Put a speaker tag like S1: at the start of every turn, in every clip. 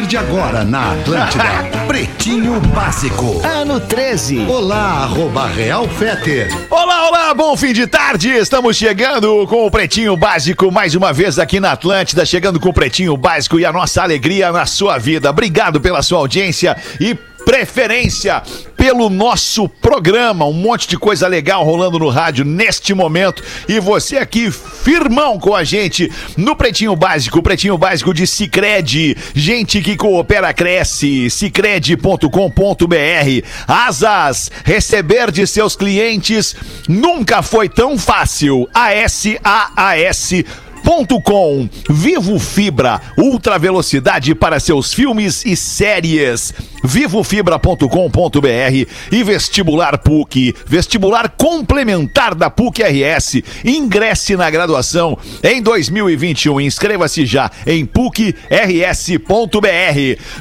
S1: partir de agora na Atlântida, Pretinho Básico.
S2: Ano 13.
S1: Olá, arroba Real Feter.
S3: Olá, olá, bom fim de tarde. Estamos chegando com o Pretinho Básico mais uma vez aqui na Atlântida, chegando com o Pretinho Básico e a nossa alegria na sua vida. Obrigado pela sua audiência e preferência pelo nosso programa. Um monte de coisa legal rolando no rádio neste momento. E você aqui, firmão com a gente no Pretinho Básico, Pretinho Básico de Cicred. Gente que coopera, cresce. Cicred.com.br. Asas, receber de seus clientes nunca foi tão fácil. A-S-A-A-S com Vivo Fibra, ultra velocidade para seus filmes e séries. Vivofibra.com.br e Vestibular PUC, vestibular complementar da PUC RS. Ingresse na graduação em 2021. Inscreva-se já em PUCRS.br.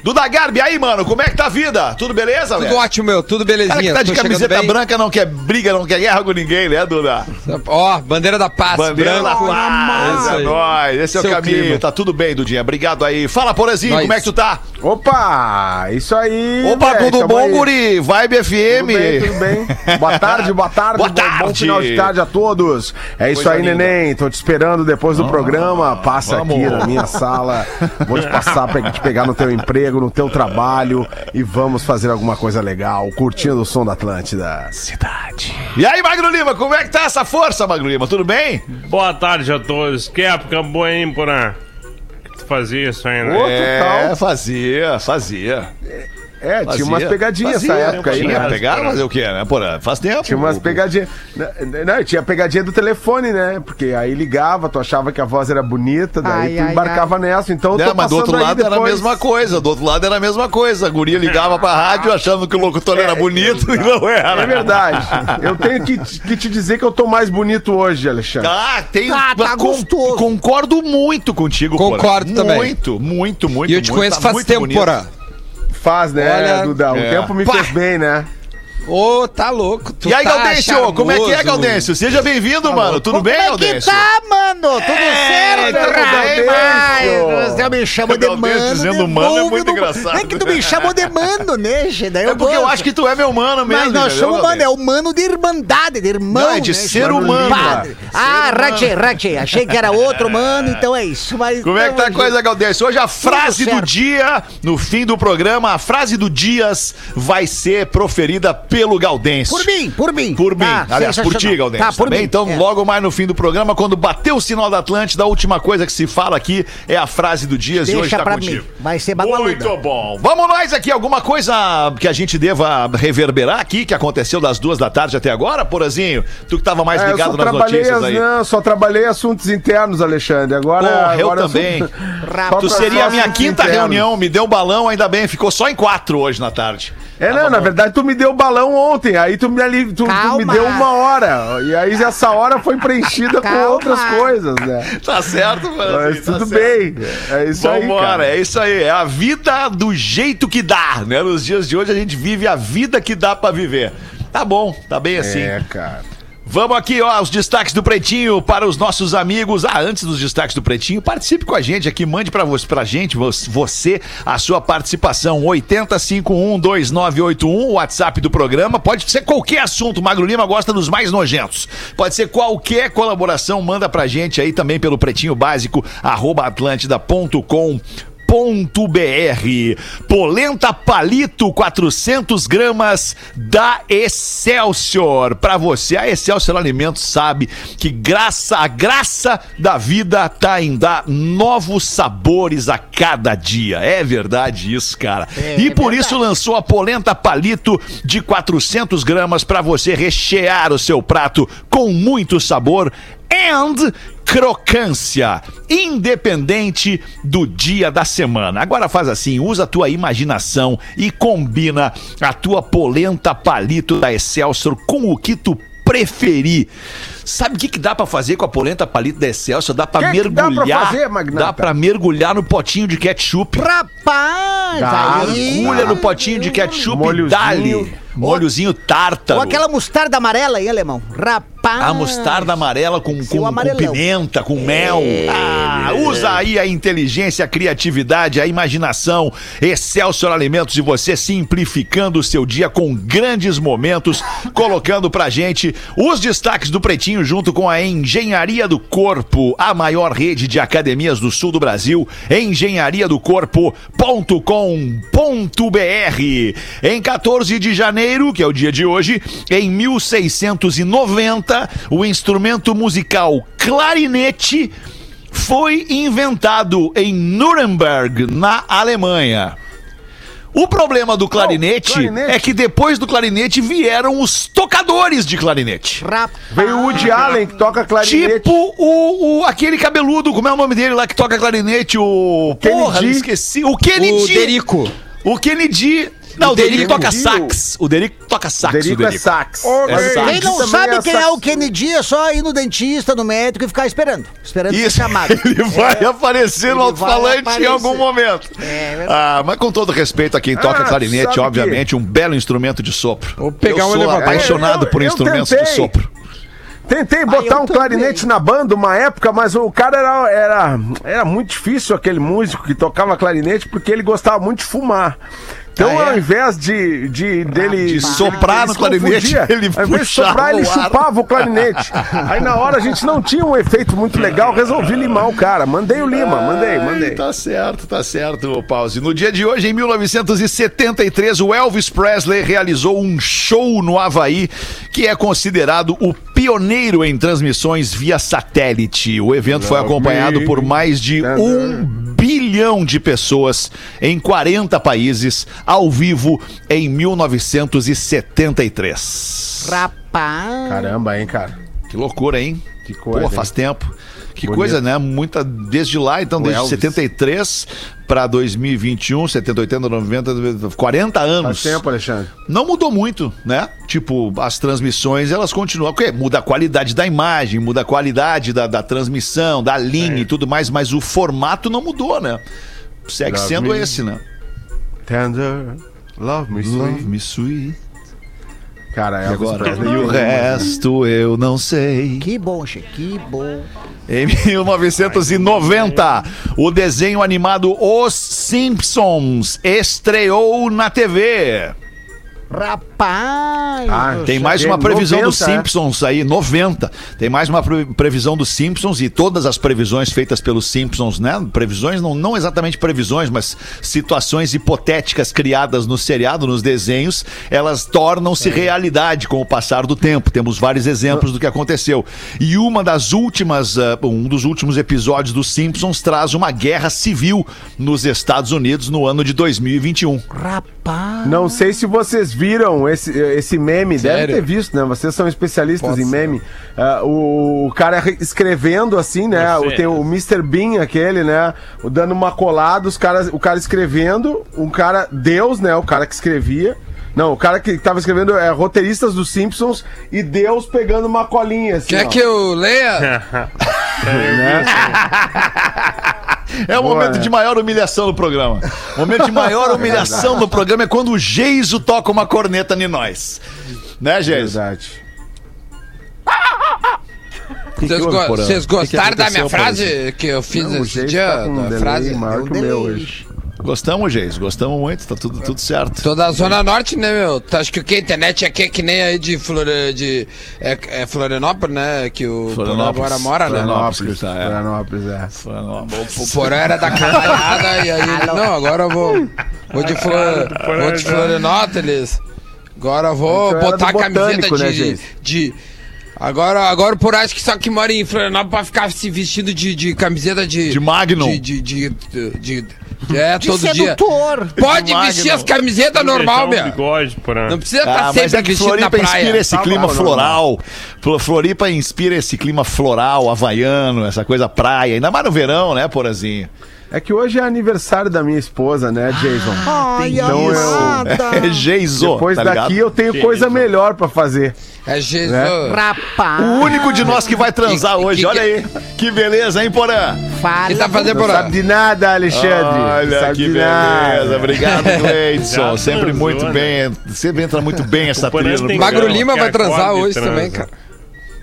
S3: Duda Garbi, aí, mano, como é que tá a vida? Tudo beleza,
S4: Tudo
S3: velho?
S4: ótimo, meu. Tudo
S3: Cara
S4: belezinha.
S3: que tá de
S4: Tô
S3: camiseta branca não quer briga, não quer guerra com ninguém, né, Duda?
S4: Ó, bandeira da paz.
S3: Bandeira da
S4: branco.
S3: paz,
S4: Isso
S3: é nóis. Esse é o caminho.
S4: clima.
S3: Tá tudo bem, Dudinha. Obrigado aí. Fala, Porazinho, como é que tu tá?
S5: Opa, isso aí.
S3: Opa,
S5: velho,
S3: tudo bom,
S5: aí.
S3: guri? Vibe
S5: Tudo
S3: FM.
S5: bem, tudo bem. Boa tarde, boa tarde.
S3: Boa
S5: bom- Bom,
S3: tarde.
S5: final de tarde a todos. É isso
S3: Coisa
S5: aí,
S3: linda.
S5: neném. Tô te esperando depois do programa. Passa
S3: vamos.
S5: aqui na minha sala. Vou te passar pra te pegar no teu emprego, no teu trabalho e vamos fazer alguma coisa legal, curtindo o som da Atlântida.
S3: Cidade. E aí, Magro Lima, como é que tá essa força, Magro Lima? Tudo bem?
S6: Boa tarde a todos. Que época boa, hein, Porã? Fazia isso aí, né?
S3: É, fazia, fazia.
S5: É,
S3: fazia.
S5: tinha umas pegadinhas
S3: Fazia,
S5: essa época aí,
S3: Tinha
S5: né?
S3: pegar, fazer o quê, né? Porra, faz tempo.
S5: Tinha umas pegadinhas. Não, Não, tinha pegadinha do telefone, né? Porque aí ligava, tu achava que a voz era bonita, daí
S7: Ai,
S5: tu
S7: ai,
S5: embarcava nessa. Então eu
S3: É,
S5: tô
S3: mas do outro lado era a mesma coisa. Do outro lado era a mesma coisa. A guria ligava pra rádio achando que o locutor era bonito e não era.
S5: É verdade. Eu tenho que, que te dizer que eu tô mais bonito hoje, Alexandre.
S3: Ah, tem.
S7: Tá, tá gostoso.
S3: Concordo muito contigo,
S4: Concordo
S3: Porã.
S4: também.
S3: Muito, muito, muito.
S4: E eu te
S3: muito.
S4: conheço
S3: Tá
S4: faz tempo. Porã.
S5: Faz, né,
S4: Olha,
S5: Duda? O
S3: é.
S5: tempo me
S4: Pá.
S5: fez bem, né?
S4: Ô, tá louco. Tu
S3: E aí,
S4: tá
S3: Gaudêncio, como é que é,
S4: charmoso.
S3: Gaudêncio? Seja bem-vindo, mano. Tudo bem,
S7: Como é que tá, mano? Tudo
S3: É,
S7: certo? Rapaz, Você me chamou de mano.
S3: dizendo
S7: de
S3: mano é muito engraçado.
S7: É que tu me chamou de mano, né? Daí
S3: É porque eu acho que tu é meu mano mesmo.
S7: Mas nós somos, mano, é o mano de irmandade, de irmão.
S3: Não, é de
S7: né,
S3: ser humano.
S7: Ah, ratchei, ratchei. Achei que era outro mano, então é isso. Mas
S3: Como é que tá a coisa,
S7: junto.
S3: Gaudêncio? Hoje a frase do dia, no fim do programa, a frase do Dias vai ser proferida pelo Gaudêncio.
S7: Por mim, por mim.
S3: Por mim,
S7: Tá,
S3: aliás, por ti. Gaudêncio.
S7: Tá, por
S3: também.
S7: mim.
S3: Então,
S7: É.
S3: logo mais no fim do programa, quando bater o sinal da Atlântida, a última coisa que se fala aqui é a frase do Dias e hoje
S7: Deixa
S3: tá
S7: pra
S3: contigo.
S7: mim. Vai ser bagualuda.
S3: Muito bom. Vamos nós aqui, alguma coisa que a gente deva reverberar aqui, que aconteceu das duas da tarde até agora, Porazinho? Tu que tava mais
S5: É, eu
S3: ligado
S5: só
S3: nas notícias
S5: as-
S3: aí.
S5: não, só trabalhei assuntos internos, Alexandre. Agora,
S3: Porra, eu
S5: agora
S3: também.
S5: sou-
S7: Rapaz.
S5: Só
S3: Tu seria a minha quinta
S5: internos.
S3: reunião, me deu balão, ainda bem, ficou só em quatro hoje na tarde.
S5: É, não, na verdade tu me deu o balão ontem, aí tu me, ali, tu, tu me deu uma hora. E aí essa hora foi preenchida com outras coisas, né?
S3: Tá certo, Porazinho,
S5: Mas
S3: tá
S5: tudo
S3: certo.
S5: bem. É isso aí,
S3: Vambora, é isso aí. É a vida do jeito que dá, né? Nos dias de hoje a gente vive a vida que dá pra viver. Tá bom, tá bem assim.
S5: É, cara.
S3: Vamos aqui, ó, os destaques do Pretinho para os nossos amigos. Ah, antes dos destaques do Pretinho, participe com a gente aqui, mande pra, você, pra gente, vo- você, a sua participação. 80512981, o WhatsApp do programa. Pode ser qualquer assunto, Magro Lima gosta dos mais nojentos. Pode ser qualquer colaboração, manda pra gente aí também pelo pretinho básico, arroba atlântida.com. .br Polenta Palito 400 gramas da Excelsior. Para você, a Excelsior Alimentos sabe que graça, a graça da vida tá em dar novos sabores a cada dia. É verdade isso, cara. e por isso lançou a Polenta Palito de 400 gramas para você rechear o seu prato com muito sabor and crocância, independente do dia da semana. Agora faz assim, usa a tua imaginação e combina a tua polenta palito da Excelsior com o que tu preferir. Sabe o que, que dá pra fazer com a polenta palito da Excelsior? Dá pra
S5: Que que dá pra
S3: mergulhar.
S5: fazer, Magnata?
S3: dá pra mergulhar no potinho de ketchup.
S7: Rapaz,
S5: Dá.
S7: aí...
S3: Mergulha no potinho de ketchup e
S5: Molhozinho.
S3: dali. Molhozinho tártaro.
S7: Ou aquela mostarda amarela, hein, alemão? Rapaz.
S3: A mostarda amarela com, com, com pimenta, com mel. Ah, usa aí a inteligência, a criatividade, a imaginação. Excelsior Alimentos e você simplificando o seu dia com grandes momentos, colocando pra gente os destaques do Pretinho junto com a Engenharia do Corpo, a maior rede de academias do sul do Brasil, engenhariadocorpo.com.br. Em 14 de janeiro, que é o dia de hoje, em 1690, o instrumento musical clarinete foi inventado em Nuremberg, na Alemanha. O problema do clarinete,
S5: clarinete.
S3: é que depois do clarinete vieram os tocadores de clarinete.
S7: Rapaz.
S5: Veio o Woody Allen, que toca clarinete.
S3: Tipo o, o- aquele cabeludo, como é o nome dele lá que toca clarinete? O. Porra,
S5: Kennedy.
S3: esqueci. O Kennedy.
S4: O Derico.
S3: O Kennedy. Não, o Derico toca sax. O Derico toca sax. o
S5: Derico é sax.
S3: É.
S7: Quem não sabe
S5: é
S7: quem é o Kennedy é só ir no dentista, no médico e ficar esperando. Esperando ser
S3: Isso,
S7: chamado.
S3: ele vai aparecer no alto-falante em algum momento.
S7: É
S3: ah, mas com todo respeito a quem toca
S5: Ah,
S3: clarinete,
S5: sabe
S3: obviamente, um belo instrumento de sopro.
S4: Vou pegar
S3: eu
S4: um
S3: sou
S4: elevador.
S3: apaixonado
S5: É,
S3: por instrumentos de sopro.
S5: Tentei
S7: Ah,
S5: botar
S7: eu
S5: um clarinete na banda uma época, mas o cara era, era, era muito difícil, aquele músico que tocava clarinete, porque ele gostava muito de fumar. Então,
S3: Ah, é?
S5: ao invés de, de dele
S3: De soprar no clarinete, ele
S5: Ao invés de soprar, ele chupava o clarinete. Aí na hora a gente não tinha um efeito muito legal, resolvi limar o cara. Mandei o lima, mandei,
S3: Ai,
S5: mandei.
S3: Tá certo, tá certo, Pause. No dia de hoje, em 1973, o Elvis Presley realizou um show no Havaí que é considerado o pioneiro em transmissões via satélite. O evento foi acompanhado por mais de
S5: tender.
S3: um bilhão de pessoas em 40 países, ao vivo, em 1973.
S7: Rapaz.
S5: Caramba, hein, cara.
S3: Que loucura, hein?
S5: Que coisa,
S3: Pô,
S5: hein?
S3: faz tempo. Que
S5: Bonito.
S3: coisa, né? Muita. Desde lá, então,
S5: O
S3: desde
S5: Elvis.
S3: 73 para 2021, 70, 80, 90, 40
S5: Faz
S3: anos.
S5: tempo, Alexandre.
S3: Não mudou muito, né? Tipo, as transmissões, elas continuam. Porque muda a qualidade da imagem, muda a qualidade da, da transmissão, da linha e tudo mais, mas o formato não mudou, né? Segue
S5: Love
S3: sendo
S5: me.
S3: esse, né?
S5: Tender, love me
S3: Love
S5: sweet.
S3: me sweet.
S5: Cara,
S3: E
S5: Elvis
S3: agora?
S5: Presley.
S3: E o resto eu não sei.
S7: Que bom, Che, que bom.
S3: Em 1990, o desenho animado Os Simpsons estreou na TV.
S7: Rapaz.
S5: Ah,
S3: Tem mais uma previsão
S5: 90,
S3: dos
S5: é.
S3: Simpsons aí, 90. Tem mais uma pre- previsão dos Simpsons e todas as previsões feitas pelos Simpsons, né? Previsões, não, não exatamente previsões, mas situações hipotéticas criadas no seriado, nos desenhos, elas tornam-se realidade com o passar do tempo. Temos vários exemplos do que aconteceu. E uma das últimas, ah, um dos últimos episódios dos Simpsons traz uma guerra civil nos Estados Unidos no ano de 2021.
S7: Rapaz.
S5: Não sei se vocês viram esse, esse meme, deve
S4: Sério?
S5: ter visto, né? Vocês são especialistas
S4: Pode
S5: em
S4: ser.
S5: meme. Ah, o, o cara re- escrevendo assim, né? O, tem o Mr. Bean, aquele, né? O dando uma colada, os caras, o cara escrevendo, um cara, Deus, né? O cara que escrevia. Não, o cara que tava escrevendo é roteiristas dos Simpsons e Deus pegando uma colinha assim.
S4: Quer
S5: ó.
S4: que eu leia?
S5: né?
S3: É o
S5: Boa,
S3: momento
S5: né?
S3: de maior humilhação do programa. O momento de maior humilhação do programa é quando o Geiso toca uma corneta em nós. Né, Geiso?
S5: Verdade.
S4: Vocês, go-
S3: Porã?
S4: vocês
S3: O que que
S4: gostaram da minha frase que eu fiz
S5: Não,
S4: esse dia?
S5: tá um
S4: frase?
S5: maior que o meu hoje.
S3: Gostamos, Geiso. Gostamos muito. Tá tudo, tudo certo.
S4: Tô da Zona Norte, né, meu? Tu acha que o que? A internet aqui é que nem aí de, Flore... de é, é Florianópolis, né? Que o Porã
S3: Florianópolis.
S4: agora mora, né?
S3: Florianópolis. tá, é.
S5: Florianópolis, é.
S4: O Porã era da cavalhada e aí ele, não, agora eu vou, vou de, Flor, vou de Florianópolis. Agora eu vou
S5: Então
S4: botar a camiseta de,
S5: né,
S4: de,
S5: gente?
S4: de- Agora, agora o Porã acho que só que mora em Florianópolis pra ficar se vestindo de, de camiseta de...
S3: De Magnum.
S4: De, de, de, de- de- é,
S7: De
S4: todo dia.
S7: sedutor.
S4: Pode
S3: Magnum.
S4: vestir as camisetas normal, meu.
S6: bigode.
S4: Não precisa estar
S3: Ah,
S4: sempre
S3: é que
S4: vestido na
S3: Floripa
S4: praia.
S3: inspira esse
S5: Tá
S3: clima
S5: bom,
S3: floral. Flo- Floripa inspira esse clima floral, havaiano, essa coisa praia. Ainda mais no verão, né, Porazinho?
S5: É que hoje é aniversário da minha esposa, né, Jason?
S7: Ai,
S5: Então eu-.
S3: É Geiso,
S5: Depois
S3: tá
S5: daqui
S3: ligado?
S5: eu tenho coisa melhor pra fazer.
S4: É Jesus.
S5: Né?
S7: Rapaz.
S3: O único de nós que vai transar
S4: Que-
S3: hoje,
S4: que-
S3: olha aí. Que beleza, hein, Porã?
S7: Fala.
S4: E tá fazendo
S5: Não
S4: por
S5: sabe de nada, Alexandre.
S3: Olha
S5: sabe
S3: que
S5: de
S3: beleza.
S5: nada.
S3: Obrigado, Gleidson. Sempre
S6: transou,
S3: muito
S6: né?
S3: bem. Sempre entra muito bem essa
S6: O Porã
S3: trilha.
S4: Magro Lima
S6: que
S4: vai transar hoje
S6: transa.
S4: também, cara.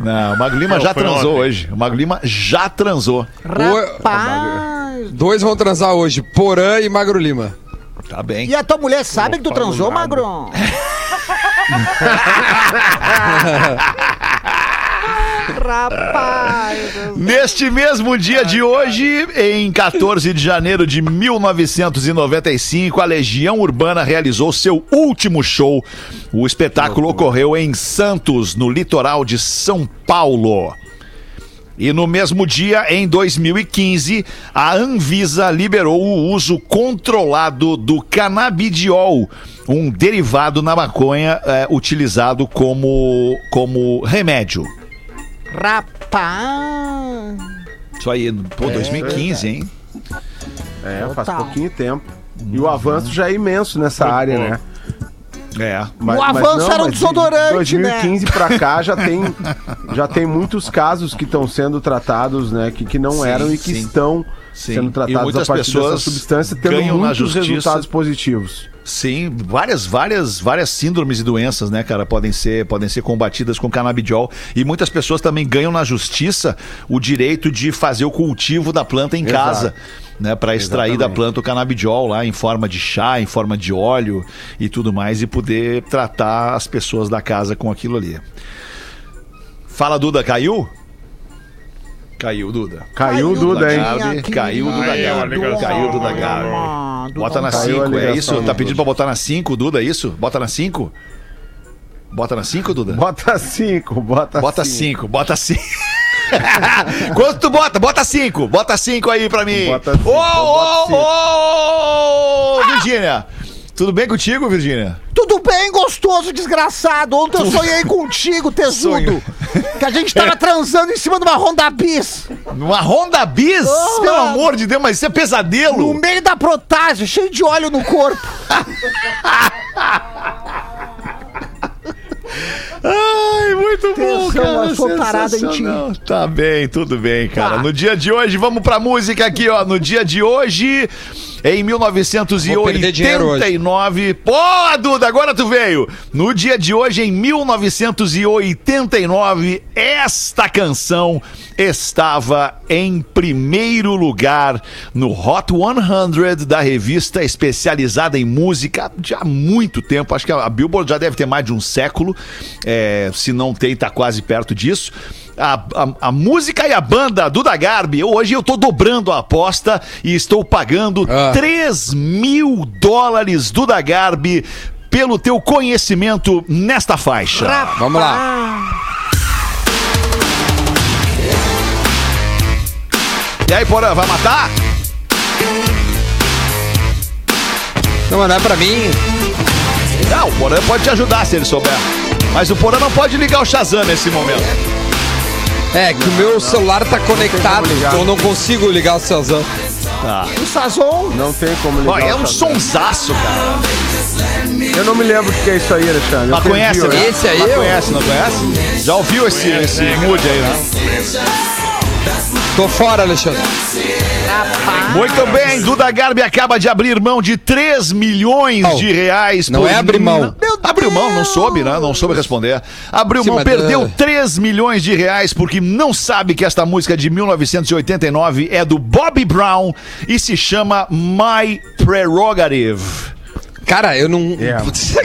S3: Não, o Magro Lima
S6: Não,
S3: já transou
S6: ontem.
S3: hoje. O Magro Lima já transou.
S7: Rapaz.
S4: Dois vão transar hoje, Porã e Magro Lima.
S3: Tá bem.
S7: E a tua mulher sabe que tu transou,
S5: nada.
S7: Magro? Rapaz.
S3: Neste mesmo dia de hoje, em 14 de janeiro de 1995, a Legião Urbana realizou seu último show. O espetáculo ocorreu em Santos, no litoral de São Paulo. E no mesmo dia, em 2015, a Anvisa liberou o uso controlado do canabidiol, um derivado na maconha eh, utilizado como, como remédio.
S7: Rapaz.
S3: Isso aí, pô, 2015, hein?
S5: É, faz
S7: Total.
S5: pouquinho tempo. E o avanço já é imenso nessa área, né?
S3: É.
S5: Mas-
S7: O
S5: mas
S7: avanço era um
S5: mas de
S7: desodorante,
S5: 2015 pra cá já tem, já tem muitos casos que estão sendo tratados, né? Que, que não
S3: Sim,
S5: eram e que
S3: sim.
S5: estão
S3: Sim.
S5: sendo tratados a partir dessa substância, tendo muitos
S3: justiça.
S5: resultados positivos.
S3: Sim, várias, várias, várias síndromes e doenças, né, cara, podem ser, podem ser combatidas com canabidiol. E muitas pessoas também ganham na justiça o direito de fazer o cultivo da planta em
S5: Exato.
S3: casa. Né, para extrair da
S5: Exatamente.
S3: planta o canabidiol lá em forma de chá, em forma de óleo e tudo mais, e poder tratar as pessoas da casa com aquilo ali. Fala, Duda, caiu? Caiu, Duda.
S5: Caiu o Duda, hein?
S3: Caiu o Duda Gabi. Caiu o Duda Gabi. Bota na
S5: Caiu a
S3: 5, é isso? Tá pedindo pra botar na 5, Duda, é isso? Bota na 5? Bota na 5, Duda?
S5: Bota cinco, bota
S3: Bota
S5: cinco.
S3: 5, bota 5. Quanto tu bota? Bota 5. Bota 5 aí pra mim.
S5: Bota
S3: Ô,
S5: bota
S3: ô, ô, Virgínia. Tudo bem contigo, Virgínia?
S7: Tudo bem, gostoso, desgraçado. Ontem eu sonhei contigo, tesudo. Que a gente tava transando em cima de uma Honda Bis.
S3: Numa Honda Bis?
S7: Oh,
S3: Pelo
S7: mano.
S3: amor de Deus, mas isso é
S7: No
S3: pesadelo.
S7: meio da protásio, cheio de óleo no corpo.
S3: Ai, muito bom,
S7: Atenção,
S3: cara.
S7: eu sou em ti.
S3: Tá bem, tudo bem, cara.
S7: Tá.
S3: No dia de hoje, vamos pra música aqui, ó. No dia de hoje, em
S4: Vou perder dinheiro hoje.
S3: 1989. Pô, Duda, agora tu veio. No dia de hoje, em 1989, esta canção estava em primeiro lugar no Hot 100 da revista especializada em música de há muito tempo. Acho que a Billboard já deve ter mais de um século. É, se não tem, tá quase perto disso. A, a- a música e a banda Duda Garbi, hoje eu tô dobrando a aposta e estou pagando
S4: Ah.
S3: 3 mil dólares Duda Garbi pelo teu conhecimento nesta faixa.
S4: Vamos lá.
S3: E aí, Porã, vai matar?
S4: Não, não é pra mim.
S3: Não, o Porã pode te ajudar se ele souber. Mas o Porã não pode ligar o Shazam nesse momento.
S4: É, que o meu celular tá conectado,
S5: ligar.
S4: então eu não consigo ligar o Cezão.
S7: O Sazon.
S5: Não tem como ligar.
S3: Ó, é um sonsaço, cara.
S5: Eu não me lembro o que é isso aí, Alexandre.
S3: Mas conhece, né?
S4: Esse aí,
S3: Mas
S4: eu-
S3: conhece, não conhece? Já ouviu esse, esse mood aí, né?
S4: Tô fora, Alexandre.
S3: Muito bem, Duda Garbi acaba de abrir mão de 3 milhões
S4: Oh,
S3: de reais.
S4: não é abrir mão.
S3: Meu Abriu mão, não soube, né? Não soube responder. Abriu
S4: Sim,
S3: mão, perdeu
S4: é.
S3: 3 milhões de reais porque não sabe que esta música de 1989 é do Bobby Brown e se chama My Prerogative.
S4: Cara, eu não.
S5: É,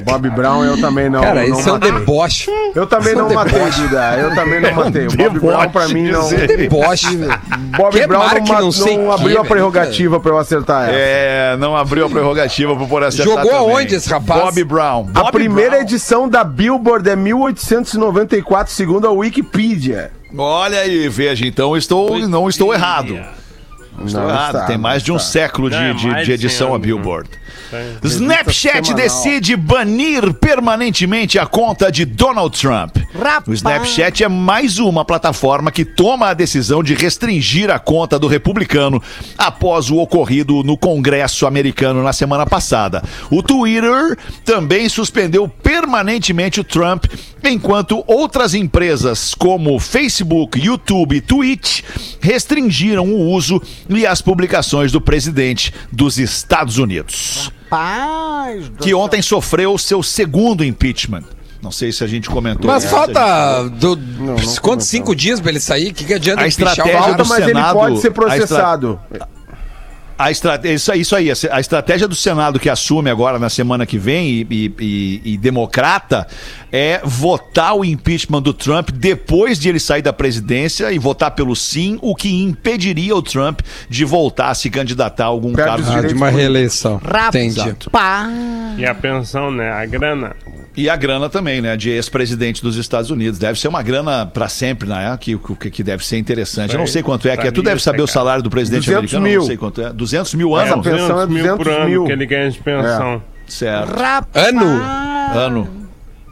S5: Bob Brown eu também não.
S4: Cara,
S5: não
S4: isso é um deboche.
S5: Eu também não
S4: Isso é um
S5: matei,
S4: deboche.
S5: Duda. Eu também não
S3: É
S5: matei. O Bob Brown pra mim não.
S3: deboche,
S4: Deboche, velho.
S5: Bob
S4: Que
S5: Brown não,
S4: não sei
S5: não
S4: que,
S5: abriu a
S4: velho.
S5: prerrogativa pra eu acertar essa.
S3: É, não abriu a prerrogativa pro por acertar
S4: Jogou
S3: também.
S4: aonde esse rapaz?
S3: Bobby Brown.
S5: A primeira
S3: Brown.
S5: edição da Billboard é 1894, segundo a Wikipedia.
S3: Olha aí, veja, então eu estou, não estou errado. Estou
S5: Não
S3: errado.
S5: está,
S3: Tem mais de um
S5: está.
S3: século de,
S6: é
S3: de- de edição
S6: 100
S3: a Billboard.
S6: Tem.
S3: Snapchat
S5: semanal.
S3: decide banir permanentemente a conta de Donald Trump.
S7: Rapaz.
S3: O Snapchat é mais uma plataforma que toma a decisão de restringir a conta do republicano após o ocorrido no Congresso americano na semana passada. O Twitter também suspendeu permanentemente o Trump, enquanto outras empresas como Facebook, YouTube e Twitch restringiram o uso e as publicações do presidente dos Estados Unidos,
S7: Paz do
S3: que ontem sofreu seu segundo impeachment. Não sei se a gente comentou.
S4: Mas
S3: isso,
S4: falta do,
S5: não
S4: quantos
S5: comentamos.
S4: cinco dias pra ele sair? O que, que adianta
S3: A
S4: ele o
S3: estratégia
S4: vaso?
S3: do
S5: mas ele
S3: Senado,
S5: pode ser
S3: a estra-
S5: processado.
S3: A estratégia, isso, aí- isso aí, a estratégia do Senado que assume agora na semana que vem e, e- e- e democrata é votar o impeachment do Trump depois de ele sair da presidência e votar pelo sim, o que impediria o Trump de voltar a se candidatar a algum
S5: Perde
S3: cargo.
S4: Ah, de uma reeleição. Entendi.
S7: Rapaz.
S6: E a pensão, né? A grana.
S3: E a grana também, né? De ex-presidente dos Estados Unidos. Deve ser uma grana pra sempre, né? Que, que, que deve ser interessante. Eu não sei quanto é, que é. Tu deve saber o salário do presidente
S5: 200
S3: americano,
S5: mil.
S3: não sei quanto é. 200 mil anos?
S5: pensão é
S6: 200 mil por
S5: 200
S6: ano
S5: mil.
S6: que ele ganha de pensão.
S3: Certo.
S7: Rapaz.
S4: Ano?
S3: Ano.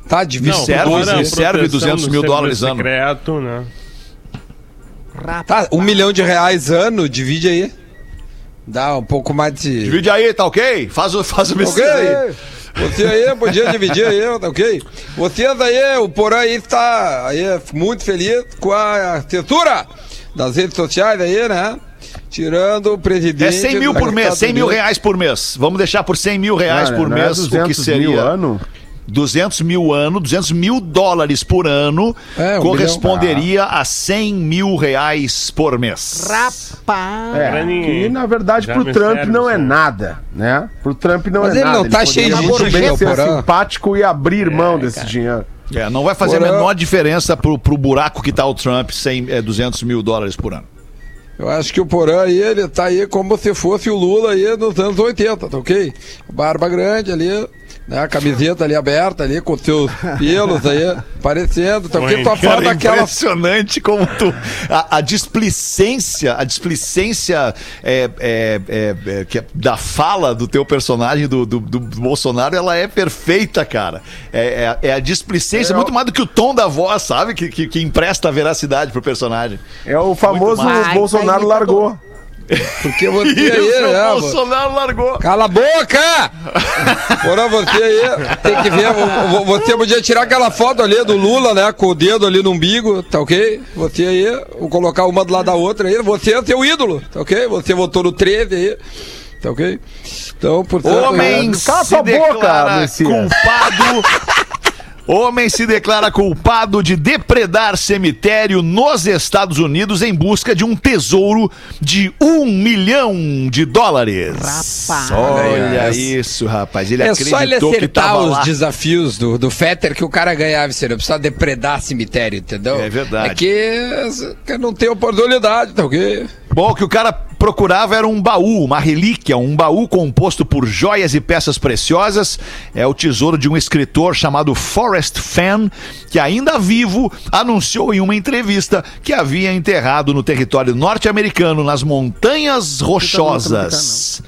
S4: Tá, por
S3: serve, serve
S6: proteção
S3: 200
S6: do
S3: mil dólares ano.
S6: secreto, né?
S4: Tá, um milhão de reais ano, divide aí. Dá um pouco mais de.
S3: Divide aí, tá ok? Faz o, faz o
S4: Ok?
S3: pesquisa aí.
S4: Você aí podia dividir aí, tá ok? Vocês aí, o Porã aí está aí, muito feliz com a assessura das redes sociais aí, né? Tirando o presidente.
S3: É 100 mil por mês,
S4: Estados
S3: 100 mil reais por mês. Vamos deixar por 100 mil reais
S5: Cara,
S3: por
S5: é
S3: mês, o que
S5: 200
S3: seria
S5: mil ano?
S3: 200 mil ano, 200 mil dólares por ano,
S4: É, um
S3: corresponderia a 100 mil reais por mês.
S7: Rapaz.
S5: É, que na verdade
S6: Já
S5: pro Trump
S6: serve,
S5: não é
S6: senhor.
S5: nada, né? Pro Trump não
S4: Mas
S5: é
S4: ele
S5: nada.
S4: não tá
S5: poderia
S4: cheio de gente,
S5: bem ser
S4: Porã?
S5: simpático e abrir mão desse dinheiro.
S3: É, não vai fazer a
S4: Porã.
S3: menor diferença pro, pro buraco que tá o Trump, 100, é, 200 mil dólares por ano.
S4: Eu acho que o Porã aí, ele tá aí como se fosse o Lula aí nos anos 80, tá ok? Barba grande ali, né? A camiseta ali aberta ali, com seus pelos aí aparecendo, tá ok?
S6: Oi,
S4: Só
S3: Cara,
S4: falta aquela
S3: impressionante como tu. A, a displicência, a displicência é, é, é, é, que é da fala do teu personagem, do, do, do Bolsonaro, ela é perfeita, cara. É, é, é a displicência,
S5: É,
S3: muito mais do que o tom da voz, sabe? Que, que, que empresta a veracidade pro personagem.
S5: É o famoso. Bolsonaro largou.
S4: Porque você
S3: Isso,
S4: aí,
S3: o
S4: né?
S3: Bolsonaro largou.
S4: Cala a boca! Porra, você aí tem que ver. vo- vo- Você podia tirar aquela foto ali do Lula, né? Com o dedo ali no umbigo, tá ok? Você aí, vou colocar uma do lado da outra aí. Você é seu ídolo, tá ok? Você votou no 13 aí, tá ok? Então, portanto.
S3: Homem
S4: é-
S5: Cala
S3: se
S5: tua boca,
S3: culpado. Homem se declara culpado de depredar cemitério nos Estados Unidos em busca de um tesouro de um milhão de dólares.
S7: Rapaz.
S3: Olha
S4: É.
S3: isso, rapaz. Ele
S4: É só ele
S3: acreditou que
S4: acertar
S3: tava
S4: os
S3: lá.
S4: desafios do, do Fetter que o cara ganhava, você não precisa depredar cemitério, entendeu?
S3: É verdade.
S4: É que, que não tem oportunidade, tá ok?
S3: Bom, que o cara procurava era um baú, uma relíquia, um baú composto por joias e peças preciosas. É o tesouro de um escritor chamado Forrest Fenn, que ainda vivo anunciou em uma entrevista que havia enterrado no território norte-americano, nas Montanhas Rochosas.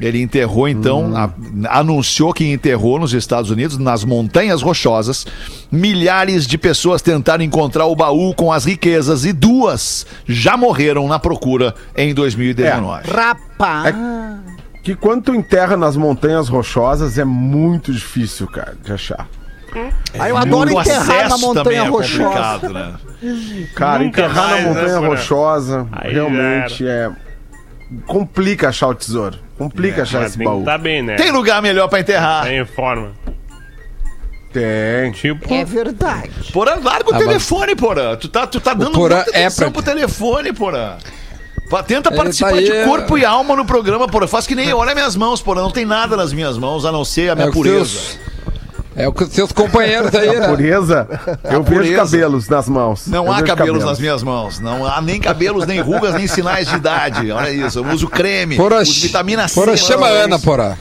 S3: Ele enterrou, então, a- anunciou que enterrou nos Estados Unidos, nas Montanhas Rochosas. Milhares de pessoas tentaram encontrar o baú com as riquezas e duas já morreram na procura em 2019.
S7: Rapaz.
S5: Que quando tu enterra nas montanhas rochosas é muito difícil, cara, de achar.
S7: Aí eu adoro
S3: O
S7: enterrar na montanha
S3: é
S7: rochosa.
S3: né?
S5: Cara,
S6: Nunca
S5: enterrar
S6: mais,
S5: na
S6: né,
S5: montanha
S6: Porã?
S5: rochosa
S6: Aí
S5: realmente é. Complica achar o tesouro. Complica achar
S6: Mas
S5: esse
S6: tem
S5: baú.
S6: tá bem, né?
S3: Tem lugar melhor pra enterrar.
S6: Tá em forma.
S5: Tem.
S6: Tipo,
S7: É verdade.
S3: Porã, larga o
S4: Ah,
S3: telefone, Porã. Tu tá, tu tá dando muita
S4: é
S3: atenção
S4: pra-
S3: pro telefone, Porã. Tenta
S4: Ele
S3: participar
S4: tá aí,
S3: de
S4: é-
S3: corpo e alma no programa, Porã. Faz que nem. Olha minhas mãos, Porã. Não tem nada nas minhas mãos, a não ser a minha
S4: É
S3: pureza.
S4: É o que os seus companheiros aí, né?
S5: Pureza, eu vejo
S3: pureza.
S5: cabelos nas mãos.
S3: Não
S5: Eu
S3: há
S5: vejo
S3: cabelos nas minhas mãos. Não há nem cabelos, nem rugas, nem sinais de idade. Olha isso. Eu uso creme,
S4: Porra,
S3: uso vitamina C.
S4: Porra, chama a Ana, porra.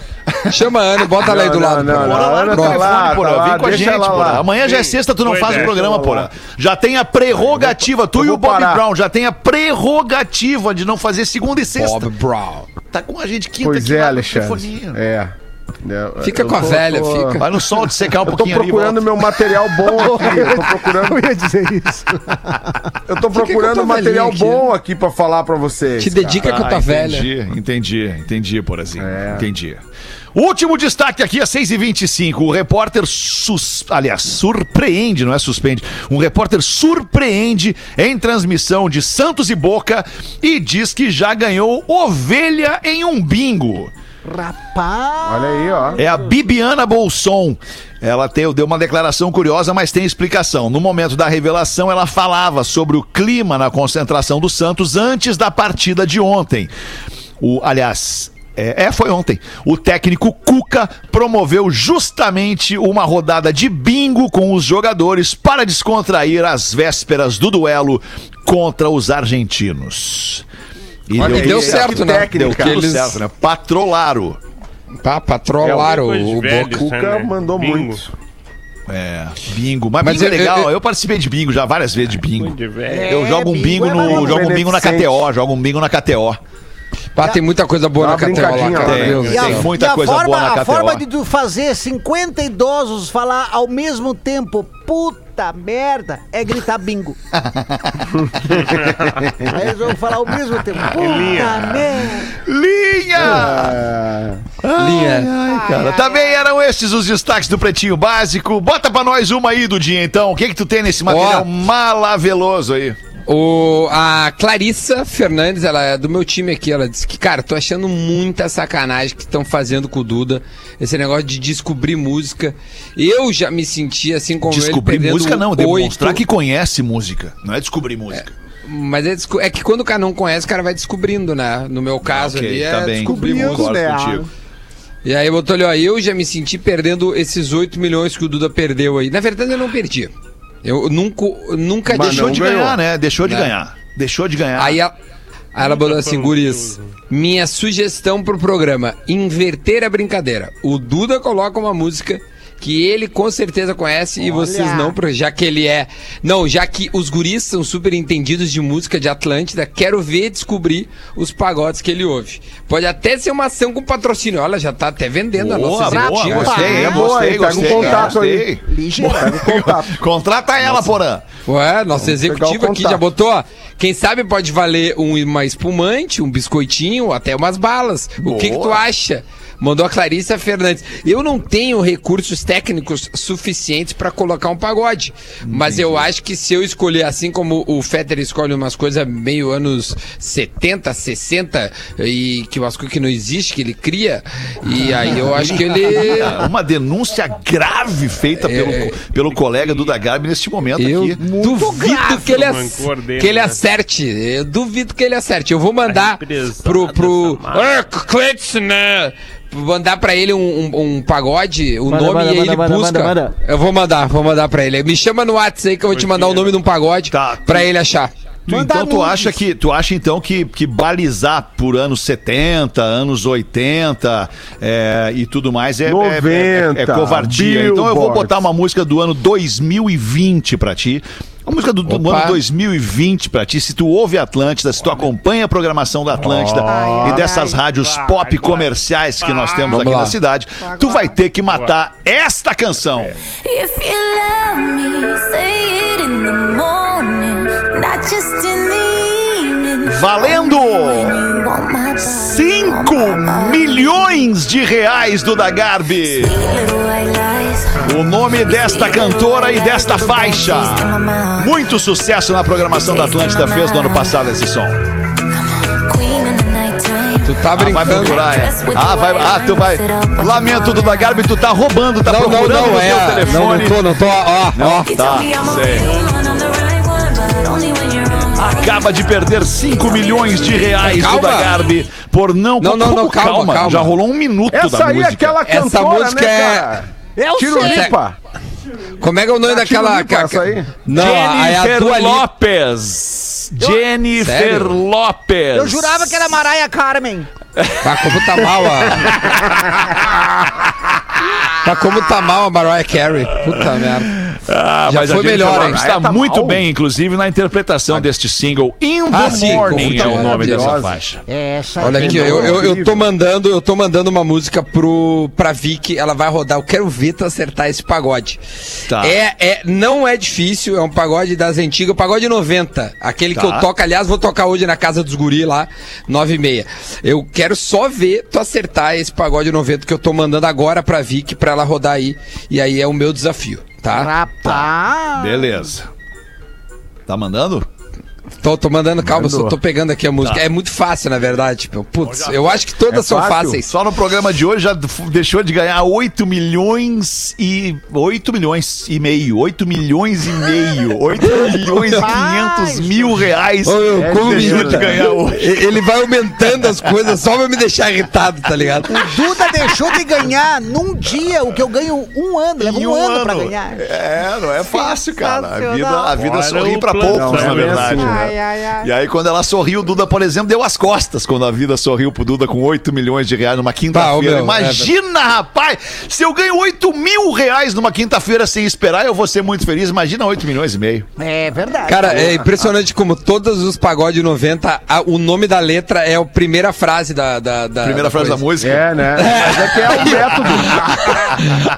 S4: Chama a Ana e bota ela aí do lado.
S5: não,
S4: porra.
S5: não,
S3: Porra, larga o
S5: Tá
S3: telefone,
S5: lá,
S3: porra.
S5: tá
S3: Vem
S5: lá,
S3: com a gente, porra.
S5: lá.
S3: Amanhã já é sexta, tu não faz o programa, porra. Já tem a prerrogativa, tu e o Bob
S5: parar.
S3: Brown, já tem a prerrogativa de não fazer segunda e sexta.
S4: Bob Brown.
S3: Tá com a gente quinta
S5: Pois
S3: aqui
S5: é,
S3: lá no
S5: Alexandre.
S3: telefoninho.
S5: É. É,
S4: Fica
S5: eu
S4: com a velha, fica.
S3: Vai no sol de secar um
S5: Eu tô
S3: pouquinho ali.
S5: procurando meu material bom aqui. Eu tô procurando,
S7: Eu ia dizer isso.
S5: eu tô procurando material
S4: aqui?
S5: bom aqui pra falar pra vocês.
S4: Te
S5: cara.
S4: dedica com a
S3: Ah,
S4: tua velha.
S3: entendi, entendi, entendi, Porazinho.
S5: É.
S3: Entendi. Último destaque aqui às 6h25. O repórter, sus... aliás, surpreende, não é suspende. Um repórter surpreende em transmissão de Santos e Boca e diz que já ganhou ovelha em um bingo.
S7: Rapaz.
S5: Olha aí, ó.
S3: É a Bibiana Bolson. Ela te- deu uma declaração curiosa, mas tem explicação. No momento da revelação, ela falava sobre o clima na concentração do Santos antes da partida de ontem. O, aliás. É, é, foi ontem. O técnico Cuca promoveu justamente uma rodada de bingo com os jogadores para descontrair as vésperas do duelo contra os argentinos. E
S4: Olha, deu certo, né?
S3: Deu
S4: Porque
S3: tudo
S4: eles-
S3: certo, né? Patrolaro.
S4: Pá, patrolaram
S6: É,
S4: o, Boca.
S5: Cuca
S6: né?
S5: mandou
S6: Bingo.
S5: muito.
S3: É, bingo. Mas,
S4: Mas
S3: bingo é
S4: eu-
S3: legal. Eu,
S4: eu-
S3: participei de bingo já várias vezes de bingo.
S6: De velho.
S3: Eu
S7: É,
S3: jogo um bingo,
S7: bingo é
S3: no. Jogo um bingo na. KTO, jogo um bingo na KTO.
S4: Pá, tem muita coisa boa
S5: Dá
S4: na KTO lá, cara.
S3: Tem,
S7: E a,
S3: tem muita
S7: e a
S3: coisa
S7: forma,
S3: boa na
S7: a
S3: KTO.
S7: forma de fazer 50 idosos falar ao mesmo tempo, puta merda, é gritar bingo. Aí eles vão falar ao mesmo tempo, puta merda.
S3: Linha!
S4: Linha.
S3: Ai, cara. Também eram estes os destaques do Pretinho Básico. Bota pra nós uma aí do dia, então. O que que tu tem nesse material
S4: Ó.
S3: malaveloso aí?
S4: O, a Clarissa Fernandes, ela é do meu time aqui, ela disse que, cara, tô achando muita sacanagem que estão fazendo com o Duda, esse negócio de descobrir música. Eu já me senti assim como
S3: Descobrir música não,
S4: oito-
S3: demonstrar que conhece música. Não é descobrir música.
S4: Mas é, é que quando o cara não conhece, o cara vai descobrindo, né? No meu caso
S3: Ok,
S4: ali é
S3: tá bem.
S4: descobrir música.
S7: Né?
S3: contigo.
S4: E aí ó, eu já me senti perdendo esses 8 milhões que o Duda perdeu aí. Na verdade, eu não perdi. Eu nunca, nunca
S5: Mas
S3: Deixou
S5: não
S3: de
S5: ganhou.
S3: ganhar, né? Deixou de
S4: Né?
S3: ganhar. Deixou de ganhar.
S4: Aí ela, aí ela botou assim, guris, minha sugestão pro programa, inverter a brincadeira. O Duda coloca uma música que ele com certeza conhece e vocês não, já que ele é... Não, já que os guris são super entendidos de música de Atlântida, quero ver descobrir os pagodes que ele ouve. Pode até ser uma ação com patrocínio. Olha, já tá até vendendo a
S3: Boa,
S4: nossa
S3: boa,
S4: executiva.
S3: gostei,
S5: É boa,
S3: gostei,
S5: um
S3: gostei.
S5: contato aí.
S3: gostei.
S7: Ligeiro.
S5: Pega o contato.
S3: Contrata ela, Porã.
S4: Ué, nossa executiva aqui já botou, ó. Quem sabe pode valer um, uma espumante, um biscoitinho, até umas balas. O que, que
S3: Boa.
S4: tu acha? Mandou a Clarissa Fernandes. Eu não tenho recursos técnicos suficientes pra colocar um pagode. Mas eu acho que se eu escolher, assim como o Fetter escolhe umas coisas meio anos 70, 60, e que umas coisas que não existe, que ele cria, e aí eu acho que ele.
S3: Uma denúncia grave feita pelo, pelo colega Duda Garbi neste momento
S4: É. Eu
S3: aqui.
S4: duvido que ele,
S6: dele,
S4: que ele
S6: né?
S4: acerte. Eu duvido que ele acerte. Eu vou mandar pro. pro. Ah, Cleiton, né? Mandar pra ele um, um- um pagode, o
S7: Manda,
S4: nome
S7: manda,
S4: e ele
S7: manda,
S4: busca.
S7: manda, manda.
S4: Eu vou mandar, vou mandar pra ele. Me chama no WhatsApp aí que eu vou te mandar o nome de um pagode
S3: Tá.
S4: pra ele achar.
S3: Tu, então tu acha que tu acha então que, que balizar por anos 70, anos 80 é, e tudo mais é, é- é- é- é
S5: 90,
S3: covardia. Então eu vou
S5: Billboard.
S3: botar uma música do ano 2020 pra ti. Uma música do, do ano 2020 pra ti. Se tu ouve Atlântida, se tu acompanha a programação da Atlântida
S7: Ai,
S3: e dessas
S7: ai.
S3: rádios
S6: Vai,
S3: pop
S6: vai.
S3: comerciais que nós temos
S4: Vamos
S3: aqui
S4: lá.
S3: na cidade, tu vai ter que matar esta canção.
S2: If you love me, say it in the morning, not just in the evening.
S3: Valendo!
S2: You want my body,
S3: 5
S2: want my body.
S3: milhões de reais do Dagarbi. O nome desta cantora e desta faixa. Muito sucesso na programação da Atlântida fez no ano passado esse som.
S4: Tu tá
S3: Ah, vai
S4: brincando.
S3: procurar, é. Ah, vai, ah, tu vai. Lamento do Dagarbi, tu tá roubando, tá
S4: não, não,
S3: procurando
S4: não,
S3: no teu
S4: é. Não,
S3: telefone.
S4: não tô, não tô. Ó, ó.
S3: Tá, sei. Acaba de perder 5 milhões de reais do
S4: Calma.
S3: Dagarbi por não...
S4: Não, não, não, calma, calma.
S3: Já rolou um minuto
S5: Essa
S3: da
S5: aí é
S3: música.
S5: aquela
S4: Essa
S5: cantora,
S4: música
S5: né,
S4: é-
S5: cara?
S7: Eu sei.
S5: Tirulipa.
S4: Como é que é o nome daquela.
S5: Essa aí?
S4: Não, a, é a
S3: Jennifer
S4: Dua Lipa.
S3: Lopes. Jennifer
S4: Sério?
S3: Lopes.
S7: Eu jurava que era Mariah Carmen.
S4: Tá como tá mal a. tá como tá mal a Mariah Carey. Puta merda.
S3: Ah,
S4: Já
S3: mas
S4: foi melhor,
S3: Lopez
S4: hein?
S3: Está
S5: Ah, tá
S3: muito
S5: mal.
S3: bem, inclusive, na interpretação deste single In the
S4: Ah, sim,
S3: Morning é o nome dessa faixa.
S7: Essa
S4: Olha
S7: é
S4: aqui, eu, eu, eu tô mandando, eu tô mandando uma música pro, pra Vicky, ela vai rodar. Eu quero ver tu acertar esse pagode.
S3: Tá.
S4: É, é, não é difícil, é um pagode das antigas, pagode 90. Aquele que
S3: Tá.
S4: eu toco, aliás, vou tocar hoje na casa dos guri lá, 9 e meia. Eu quero só ver tu acertar esse pagode 90 que eu tô mandando agora pra Vicky, pra ela rodar aí. E aí é o meu desafio, tá?
S7: Rapaz.
S3: Beleza. Tá mandando?
S4: Tô, tô mandando, calma, só tô pegando aqui a música.
S3: Tá.
S4: É muito fácil, na verdade. Tipo, putz, eu acho que todas
S5: É
S4: são
S5: fácil?
S4: fáceis.
S3: Só no programa de hoje já deixou de ganhar 8 milhões e. 8 milhões e meio. 8 milhões e meio. 8 milhões e 500 mil reais.
S4: Ô,
S5: É
S4: como me
S3: de ganhar hoje.
S4: Ele vai aumentando as coisas só pra me deixar irritado, tá ligado?
S7: Duda deixou de ganhar num dia o que eu ganho um ano. Leva
S3: Em
S7: um, ano, pra ganhar.
S3: É, não é fácil, cara. A vida, a vida
S6: Olha
S3: sorri
S6: o
S3: pra poucos,
S5: Não,
S3: na
S5: é
S3: verdade.
S5: assim?
S7: Ai, ai, ai.
S3: E aí, quando ela sorriu, o Duda, por exemplo, deu as costas quando a vida sorriu pro Duda com 8 milhões de reais numa quinta-feira.
S4: meu,
S3: Imagina, rapaz! Se eu ganho 8 mil reais numa quinta-feira sem esperar, eu vou ser muito feliz. Imagina 8 milhões e meio.
S7: É verdade.
S4: Cara, é impressionante como todos os pagode 90, a- o nome da letra é a primeira frase da. da, da
S3: Primeira frase da
S4: coisa.
S3: música.
S5: É, né? Mas é que é o método.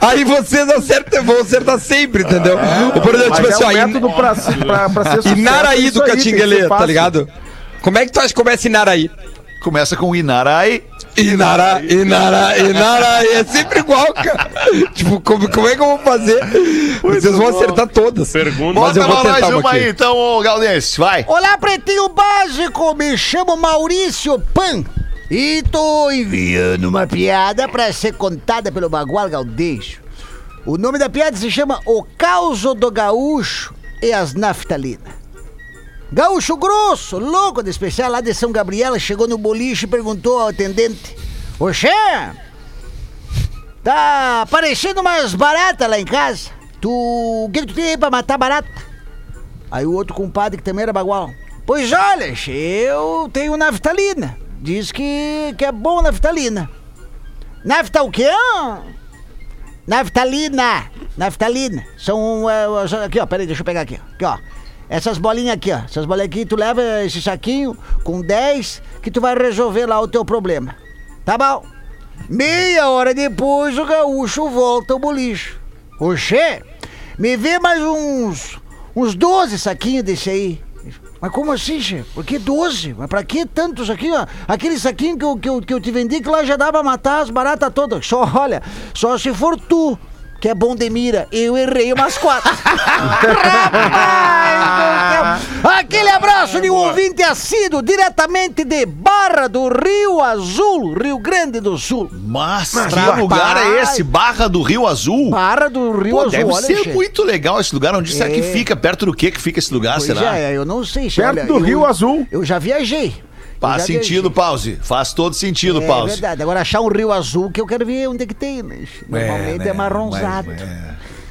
S4: Aí vocês acertam, vão acertar sempre, entendeu? Ou, por exemplo,
S5: Mas
S4: tipo assim,
S5: é
S4: ó,
S5: o
S4: in-
S5: método pra, pra, pra ser sucesso.
S4: Inaraí do
S5: aí, ser
S4: Catinguelê, tá ligado? Como é que tu acha que começa Inaraí?
S3: Começa com Inarai.
S4: Inara, Inara, Inara, é sempre igual, cara. tipo, como, como é que eu vou fazer? Vocês vão acertar todas.
S6: Pergunta.
S4: Mas eu vou tentar uma
S3: uma
S4: aqui.
S3: aí, então, ô Galdense, vai.
S7: Olá, Pretinho Básico, me chamo Maurício Pan e tô enviando uma piada pra ser contada pelo Bagual Galdeixo. O nome da piada se chama O Causo do Gaúcho e as Naftalinas. Gaúcho grosso, louco de especial lá de São Gabriel, chegou no boliche e perguntou ao atendente: Oxê, tá aparecendo umas baratas lá em casa? Tu, o que que tu tem aí pra matar barata? Aí o outro compadre, que também era bagual. Pois olha, eu tenho naftalina. Diz que, que é bom naftalina. Nafta o quê? Naftalina. Naftalina. São. é, aqui, ó, peraí, deixa eu pegar aqui. Aqui, ó. Essas bolinhas aqui, ó. Essas bolinhas aqui, tu leva esse saquinho com 10 que tu vai resolver lá o teu problema. Tá bom? Meia hora depois o gaúcho volta ao boliche. Oxê, me vê mais uns. uns 12 saquinhos desse aí. Mas como assim, che? Por que 12? Mas pra que tantos aqui, ó? Aquele saquinho que eu, que, eu, que eu te vendi que lá já dá pra matar as baratas todas. Só, olha, só se for tu, que é bom de mira. Eu errei umas quatro. Rapaz do céu. Aquele abraço de um ouvinte assíduo, diretamente de Barra do Rio Azul, Rio Grande do Sul.
S3: Mas que
S7: rapaz.
S3: lugar é esse? Barra do Rio Azul?
S7: Barra do Rio
S3: Pô,
S7: Azul,
S3: deve
S7: olha,
S3: ser
S7: che.
S3: muito legal esse lugar. Onde será que
S7: É.
S3: fica? Perto do que que fica esse lugar,
S7: Pois
S3: será?
S7: é, eu não sei.
S5: Perto
S7: olha,
S5: do
S7: eu-
S5: Rio Azul.
S7: Eu já viajei.
S3: Faz sentido, pause. Faz todo sentido,
S7: É
S3: pause.
S7: verdade. Agora achar um rio azul que eu quero ver onde é que tem, né? Normalmente é,
S3: né?
S7: marronzado.
S3: Mas, é,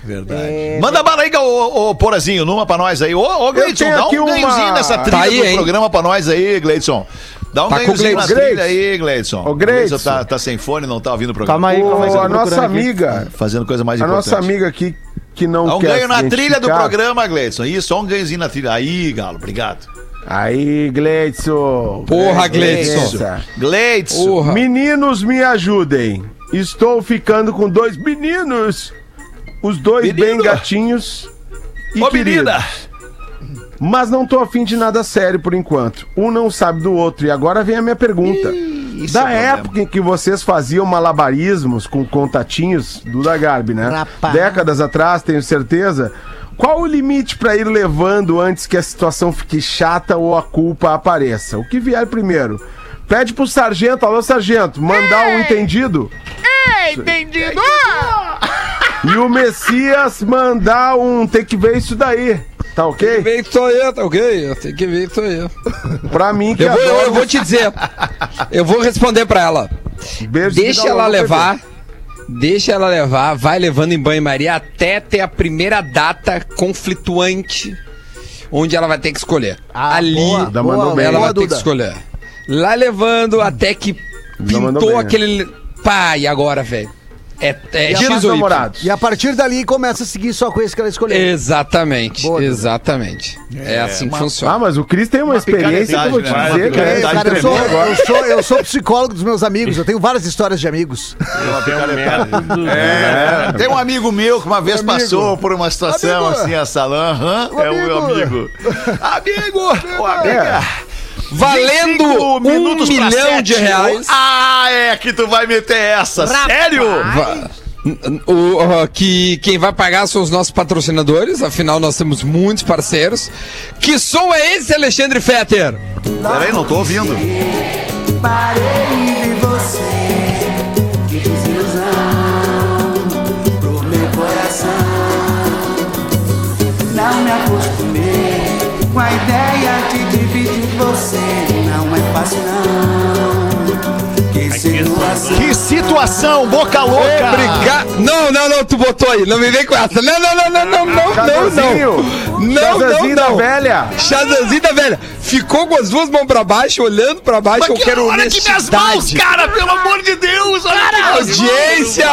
S3: verdade.
S7: É,
S3: Manda bala aí, ô, ô, Porazinho, numa pra nós aí. Ô, ô Gleidson, dá um
S5: uma-
S3: ganhozinho nessa trilha
S4: Tá aí,
S3: do
S4: hein?
S3: programa pra nós aí, Gleidson. Dá um
S4: Tá o
S3: ganhozinho na trilha aí, Gleidson.
S5: Ô, Gleidson.
S3: tá, tá sem fone, não tá ouvindo o programa.
S8: Calma aí, calma aí.
S5: A nossa
S8: procurando aqui.
S5: amiga,
S3: Fazendo coisa mais
S5: a
S3: importante.
S5: nossa amiga aqui que não
S3: Dá um
S5: quer
S3: ganho na trilha do programa, Gleidson. Isso, só um ganhozinho na trilha. Aí, Galo, obrigado.
S5: Aí, Gleidson.
S4: Porra, Gleidson.
S3: Gleidson.
S5: Meninos, me ajudem. Estou ficando com dois meninos. Os dois
S3: Menino.
S5: bem gatinhos e
S3: Ô,
S5: queridos.
S3: menina.
S5: Mas não tô afim de nada sério por enquanto. Um não sabe do outro. E agora vem a minha pergunta.
S3: isso
S5: da
S3: é problema.
S5: época em que vocês faziam malabarismos com contatinhos do da Garbi, né?
S7: Rapaz.
S5: Décadas atrás, tenho certeza. Qual o limite pra ir levando antes que a situação fique chata ou a culpa apareça? O que vier primeiro? Pede pro sargento, alô sargento, mandar um entendido.
S7: Entendido!
S5: E o Messias mandar um tem que ver isso daí. Tá ok?
S4: Vem que sou eu, tá ok? Eu tenho que ver que sou eu.
S5: Pra mim que
S4: Eu vou, eu,
S5: adoro-
S4: eu vou te dizer. Eu vou responder pra ela.
S5: Beijo de
S4: Deixa ela levar. Deixa ela levar, vai levando em banho-maria até ter a primeira data conflituante onde ela vai ter que escolher.
S7: Ah,
S4: Ali
S7: boa,
S4: ela
S7: boa,
S4: vai ter que escolher. Lá levando até que pintou aquele. Pá, e agora, velho? É, é
S5: E a
S4: X ou Y.
S5: namorados?
S7: E a partir dali começa a seguir só com esse que ela escolheu.
S4: Exatamente,
S7: Boa, Duda.
S4: exatamente. É, assim que
S3: uma-
S4: funciona.
S5: Ah, mas o Cris tem uma, experiência que eu vou te
S3: picaretagem,
S5: dizer,
S3: né?
S5: cara.
S7: É,
S3: Tá
S7: cara, eu sou,
S3: tremendo
S7: eu, sou, eu sou psicólogo dos meus amigos. Eu tenho várias histórias de amigos.
S6: Tem um merda.
S3: É, tem um amigo meu que uma vez
S7: Amigo.
S3: passou por uma situação
S7: Amigo.
S3: assim, essa lã, aham, é o meu amigo. Amigo! Ô, amiga!
S4: Valendo
S3: 25
S4: um milhão de reais.
S3: Ah, é que tu vai meter essa. Sério?
S4: Va- O, ó, que quem vai pagar são os nossos patrocinadores, afinal nós temos muitos parceiros. Que som é esse, Alexandre Fetter?
S3: Peraí, não tô ouvindo.
S8: Parei
S3: Boca louca!
S4: Obrigado. Não, não, não, tu botou aí. Não me vem com essa. Não, não, não, não, não, não, não,
S5: Shazamzinho.
S4: não. Não, não,
S5: Shazamzinho da
S4: não.
S5: velha.
S4: Shazamzinho da velha. Ficou com as duas mãos pra baixo, olhando pra baixo.
S3: Mas
S4: eu
S3: que-
S4: quero
S3: olha aqui minhas mãos,
S4: honestidade.
S3: cara, pelo amor de Deus! Olha aqui minhas mãos.
S4: Audiência.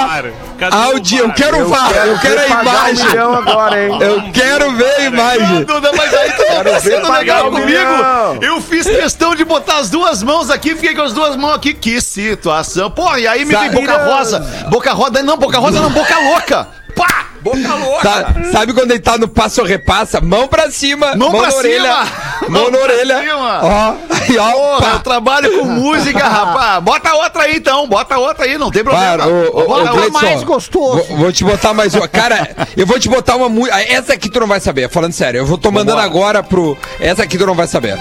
S6: Cadê
S4: Audi, eu quero o VAR, eu quero a imagem.
S5: um agora, hein?
S4: Eu quero ver a imagem.
S3: Duda, mas aí tu não tá sendo legal
S5: um
S3: comigo.
S5: milhão.
S3: Eu fiz questão de botar as duas mãos aqui, fiquei com as duas mãos aqui. Que situação. Pô, e aí me vem boca rosa. Boca rosa, não, boca rosa não, boca louca. Pá! Boca louca.
S4: Sa- sabe quando ele tá no passo ou repassa? Mão pra cima,
S3: Mão
S4: mão,
S3: pra
S4: na orelha.
S3: cima.
S4: Mão
S3: Mão
S4: na orelha. Ó, aí, ó.
S3: Porra, eu trabalho com música, rapaz. Bota outra aí então, bota outra aí, não tem problema.
S4: Para, ô, ô,
S3: Bota
S7: mais gostoso.
S4: Vou, vou te botar mais uma. Cara, eu vou te botar uma música. Essa aqui tu não vai saber, falando sério. Eu vou tô mandando
S3: Vambora.
S4: agora pro. Essa aqui tu não vai saber.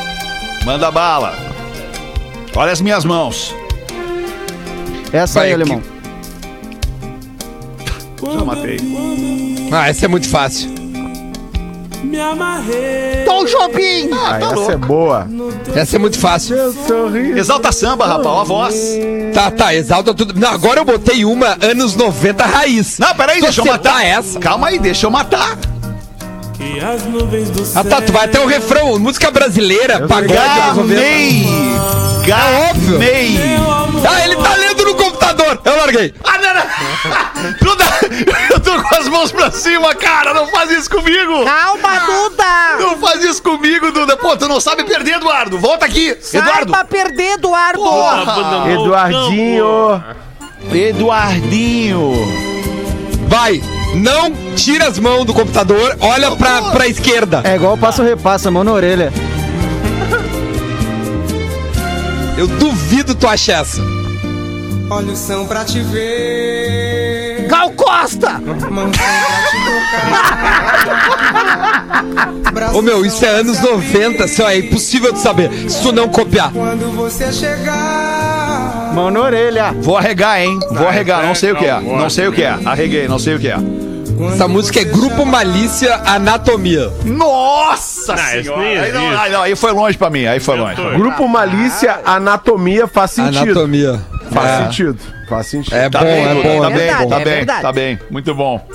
S3: Manda bala. Olha as minhas mãos.
S9: Essa
S4: Vai
S9: aí, alemão.
S3: Já matei.
S4: Ah, essa é muito fácil.
S7: Tom Jobim!
S5: Ah, essa é boa.
S4: Essa é muito fácil.
S3: Exalta samba, rapaz, ó a voz.
S4: Tá, tá, exalta tudo. Não, agora eu botei uma anos 90 raiz.
S3: Não, peraí, deixa eu matar
S4: essa.
S3: Calma aí, deixa eu matar.
S4: Ah, tá, tu vai até o refrão. Música brasileira, pagode anos 90.
S3: Gamei! Gamei!
S4: Ah, ele tá lendo no computador. Eu larguei.
S3: Ah, não, não. Duda, eu tô com as mãos pra cima, cara. Não faz isso comigo.
S7: Calma, Duda!
S3: Não faz isso comigo, Duda. Pô, tu não sabe perder, Eduardo. Volta aqui. Eduardo.
S7: Saiba perder, Eduardo!
S3: Porra.
S5: Eduardinho.
S3: Eduardinho.
S4: Vai. Não tira as mãos do computador, olha pra, pra esquerda.
S9: É igual passo repassa, mão na orelha.
S4: Eu duvido tu achar essa.
S8: Olhos são pra te ver
S7: Gal Costa!
S8: Mãos são pra te tocar
S4: Ô meu, isso é anos 90, só é impossível de saber se tu não copiar.
S8: Quando você chegar
S9: Mão na orelha.
S3: Vou arregar, hein? Vou arregar. Não sei o que é. Não sei o que é. Arreguei, não sei o que é.
S4: Essa música é Grupo Malícia Anatomia.
S3: Nossa
S6: Não,
S3: senhora. Aí, não, aí, não, aí foi longe pra mim. Aí foi longe.
S5: Grupo Malícia, anatomia, faz sentido.
S4: Anatomia.
S5: Faz
S4: É.
S5: sentido. Faz sentido.
S4: É
S3: Tá
S4: bom,
S3: bem,
S4: é bom.
S3: tá
S4: é
S3: bem,
S4: bom.
S3: tá
S7: é
S3: bem,
S7: verdade.
S3: tá bem. Muito bom.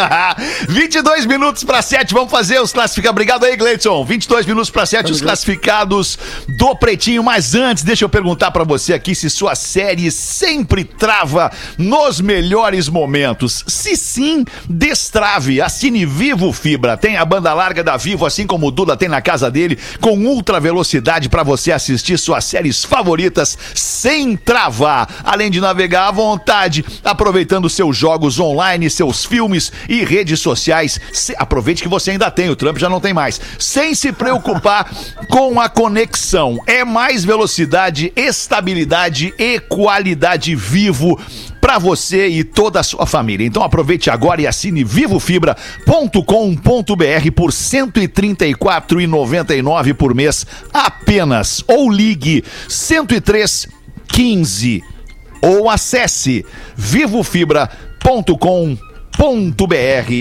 S3: 22 minutos pra 7, vamos fazer os classificados. Obrigado aí, Gleidson. 22 minutos pra 7, os classificados do Pretinho. Mas antes, deixa eu perguntar pra você aqui se sua série sempre trava nos melhores momentos. Se sim, destrave. Assine Vivo Fibra. Tem a banda larga da Vivo, assim como o Duda tem na casa dele, com ultra velocidade pra você assistir suas séries favoritas sem travar. Além de navegar à vontade, aproveitando seus jogos online, seus filmes e redes sociais. Se- aproveite que você ainda tem, o Trump já não tem mais. Sem se preocupar com a conexão. É mais velocidade, estabilidade e qualidade vivo para você e toda a sua família. Então aproveite agora e assine vivofibra.com.br por R$ 134,99 por mês apenas ou ligue 103 15 ou acesse vivofibra.com.br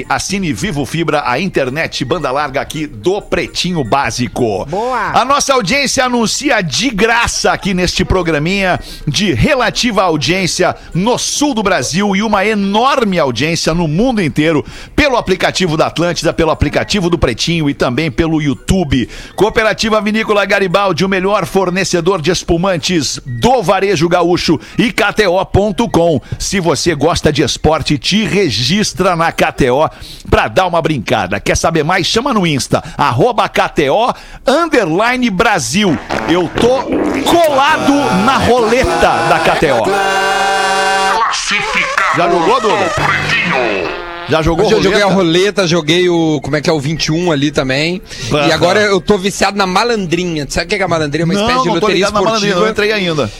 S3: Assine Vivo Fibra, a internet banda larga aqui do Pretinho Básico.
S7: Boa.
S3: A nossa audiência anuncia de graça aqui neste programinha de relativa audiência no sul do Brasil e uma enorme audiência no mundo inteiro pelo aplicativo da Atlântida, pelo aplicativo do Pretinho e também pelo YouTube. Cooperativa Vinícola Garibaldi, o melhor fornecedor de espumantes do varejo gaúcho e KTO.com. Se você gosta de esporte, te registra na KTO pra dar uma brincada. Quer saber mais? Chama no Insta, arroba KTO, underline Brasil. Eu tô colado na roleta da KTO. Já jogou, Duda? Já jogou
S4: Hoje eu joguei a
S3: roleta?
S4: joguei o. Como é que é? O 21 ali também. E agora eu tô viciado na malandrinha. Sabe o que é a malandrinha? É uma espécie
S3: Não,
S4: de
S3: não tô
S4: loteria
S3: ligado na malandrinha, não
S4: esportiva.
S3: entrei ainda.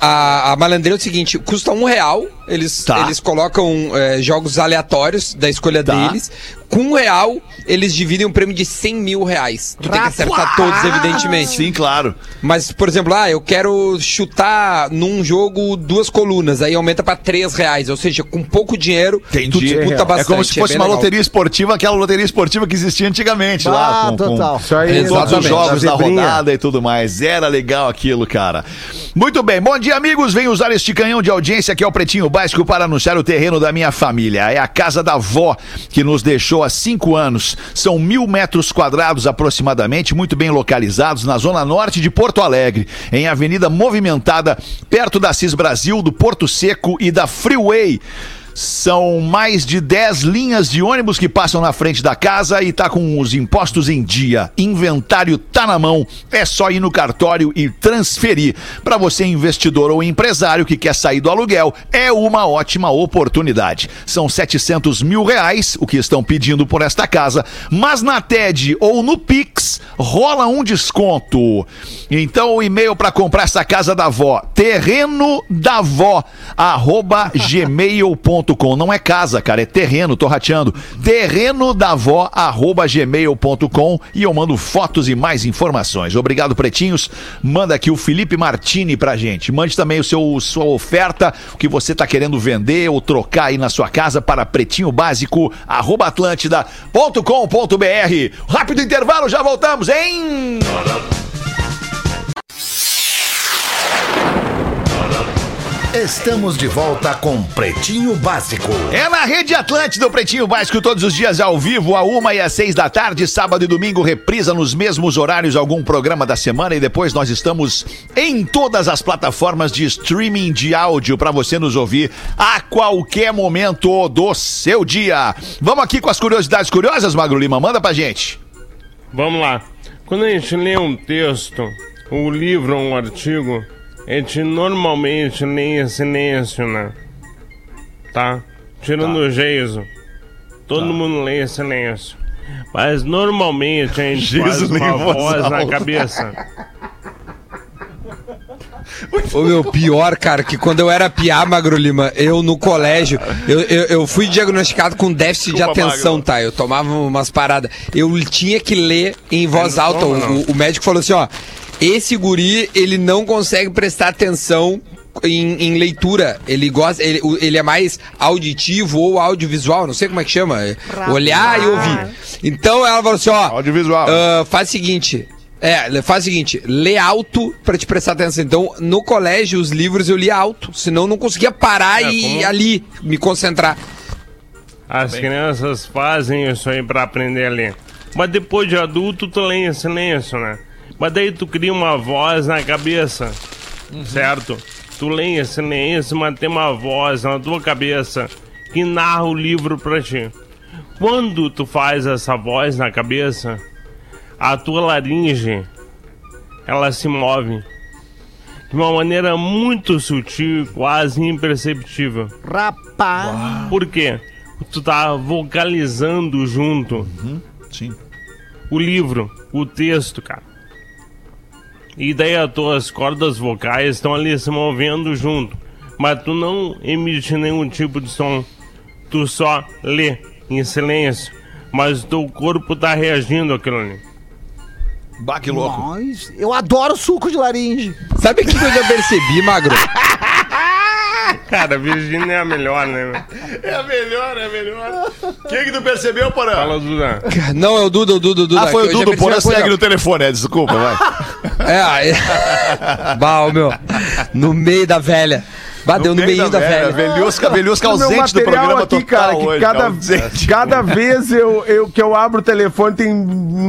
S4: A, a malandrinha é o seguinte: custa um real. Eles,
S3: Tá.
S4: eles colocam é, jogos aleatórios da escolha
S3: Tá.
S4: deles. Com um real, eles dividem um prêmio de 100 mil reais. Tu tem que acertar todos, evidentemente.
S3: Sim, claro.
S4: Mas, por exemplo, ah, eu quero chutar num jogo duas colunas, aí aumenta pra três reais. Ou seja, com pouco dinheiro, tu
S3: Entendi.
S4: disputa
S3: É
S4: bastante.
S3: como se fosse
S4: bem
S3: uma
S4: legal.
S3: loteria esportiva, aquela loteria esportiva que existia antigamente lá.
S7: Ah,
S3: com- com-
S7: total.
S5: Isso aí,
S3: com todos os jogos
S5: Da
S3: da rodada e tudo mais. Era legal aquilo, cara. Muito bem. Bom dia, amigos. Venho usar este canhão de audiência que é o Pretinho Básico para anunciar o terreno da minha família. É a casa da avó que nos deixou há cinco anos. São mil metros quadrados aproximadamente, muito bem localizados na zona norte de Porto Alegre, em avenida movimentada, perto da Cis Brasil, do Porto Seco e da Freeway. São mais de 10 linhas de ônibus que passam na frente da casa e tá com os impostos em dia. Inventário tá na mão. É só ir no cartório e transferir. Para você, investidor ou empresário que quer sair do aluguel, é uma ótima oportunidade. São 700 mil reais o que estão pedindo por esta casa, mas na TED ou no Pix rola um desconto. Então o e-mail para comprar essa casa da avó, terreno da avó, arroba gmail.com. Não é casa, cara, é terreno, tô rateando. Terreno da avó, arroba gmail.com e eu mando fotos e mais informações. Obrigado, pretinhos. Manda aqui o Felipe Martini pra gente. Mande também o seu sua oferta, o que você tá querendo vender ou trocar aí na sua casa para pretinho básico, arroba atlântida.com.br. Rápido intervalo, já voltamos, hein?
S1: Estamos de volta com Pretinho Básico.
S3: É na Rede Atlântida, o Pretinho Básico, todos os dias ao vivo, a uma e às seis da tarde, sábado e domingo, reprisa nos mesmos horários algum programa da semana e depois nós estamos em todas as plataformas de streaming de áudio para você nos ouvir a qualquer momento do seu dia. Vamos aqui com as curiosidades curiosas, Magro Lima, manda pra gente.
S6: Vamos lá. Quando a gente lê um texto, um livro um artigo, a gente normalmente lê em silêncio, né? Tá? Tirando o geiso. Todo mundo lê em silêncio. Mas normalmente a gente
S3: Geiso
S6: faz uma
S3: voz
S6: voz na cabeça.
S4: Ô meu, pior, cara, que quando eu era piá, Magro Lima, eu no colégio, eu, eu, eu fui diagnosticado com déficit
S3: Desculpa,
S4: de atenção,
S3: Magro.
S4: tá? Eu tomava umas paradas. Eu tinha que ler em voz alta.
S6: toma,
S4: O, o médico falou assim, ó, esse guri, ele não consegue prestar atenção em, em leitura. Ele gosta, ele, ele é mais auditivo ou audiovisual, não sei como é que chama. Olhar e ouvir. Então ela falou assim, ó,
S3: Audiovisual.
S4: ah, faz o seguinte. É, faz o seguinte, lê alto pra te prestar atenção. Então, no colégio, os livros eu li alto, senão eu não conseguia parar
S6: É,
S4: e
S6: como-
S4: ali me concentrar.
S6: As crianças fazem isso aí pra aprender a ler. Mas depois de adulto, tu lê em silêncio, né? Mas daí tu cria uma voz na cabeça, certo? Tu lê em silêncio, mas tem uma voz na tua cabeça que narra o livro pra ti. Quando tu faz essa voz na cabeça, a tua laringe, ela se move de uma maneira muito sutil e quase imperceptível.
S7: Rapaz.
S6: Por quê? Tu tá vocalizando junto
S3: Sim.
S6: o livro, o texto, cara. E daí as tuas cordas vocais estão ali se movendo junto. Mas tu não emite nenhum tipo de som. Tu só lê em silêncio. Mas o teu corpo tá reagindo àquilo ali.
S3: Bah, que louco.
S7: Mas eu adoro suco de laringe.
S4: Sabe o que que eu já percebi, Magro?
S6: Cara, Virgínia é a melhor, né?
S3: É a melhor, é a melhor. O que que tu percebeu, Porã?
S6: Fala, Duda.
S4: Não, é o Duda, o Duda, o Duda.
S3: Ah, foi o
S4: percebi
S3: Porã
S4: coisa.
S3: segue no telefone, é, desculpa, vai.
S4: É, aí. Bah, ô, meu. No meio da velha. Bah, deu no meio da, velha.
S3: Velhusca, velhusca
S5: O meu
S3: ausente do
S5: material
S3: programa
S5: aqui,
S3: total
S5: cara, que
S3: hoje.
S5: cada,
S3: ausente.
S5: cada vez eu, eu, que eu abro o telefone tem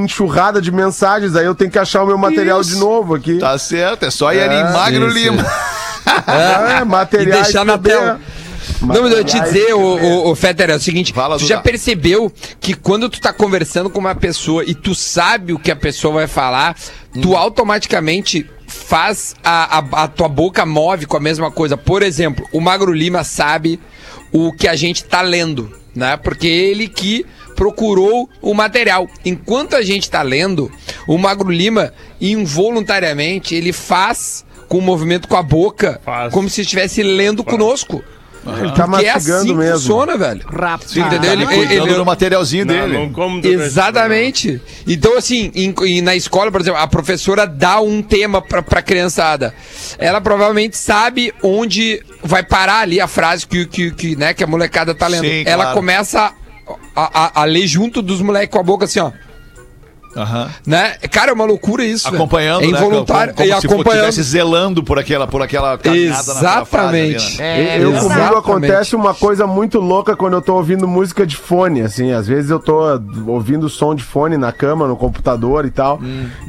S5: enxurrada de mensagens, aí eu tenho que achar o meu material
S3: Isso.
S5: de novo aqui.
S3: Tá certo, é só ir ali em Magro
S4: sim,
S3: Lima.
S5: É,
S4: E
S5: materiais
S4: deixar na tela. Não, mas eu te dizer, o, o, o Fetter, é o seguinte,
S3: Fala,
S4: tu já percebeu que quando tu tá conversando com uma pessoa e tu sabe o que a pessoa vai falar,
S3: Hum.
S4: tu automaticamente faz a, a, a tua boca move com a mesma coisa. Por exemplo, o Magro Lima sabe o que a gente tá lendo, né? Porque ele que procurou o material. Enquanto a gente tá lendo, o Magro Lima, involuntariamente, ele faz com o movimento com a boca,
S6: Faz.
S4: como se estivesse lendo conosco.
S5: Ele tá
S4: Porque é
S5: mastigando
S4: assim que
S5: mesmo.
S4: funciona, velho.
S7: Rápido.
S4: Entendeu? Ele,
S3: Tá
S4: ele-
S3: cuidando
S4: ele-
S3: do materialzinho
S6: Não,
S3: dele.
S6: não
S4: Exatamente. Então, assim, em- em- na escola, por exemplo, a professora dá um tema pra, pra criançada. Ela provavelmente sabe onde vai parar ali a frase que, que, que, né, que a molecada tá lendo.
S3: Sim,
S4: Ela
S3: claro.
S4: começa a, a- a ler junto dos moleques com a boca assim, ó.
S3: Aham.
S4: Né? Cara, é uma loucura isso. velho.
S3: Acompanhando,
S4: É
S3: né?
S4: involuntário.
S3: Como, como
S4: e
S3: se
S4: acompanhando.
S3: estivesse zelando por aquela, por aquela caminhada naquela frase ali,
S4: Exatamente.
S3: né?
S5: Eu,
S4: Exatamente.
S5: comigo acontece uma coisa muito louca quando eu tô ouvindo música de fone, assim, às vezes eu tô ouvindo som de fone na cama, no computador e tal,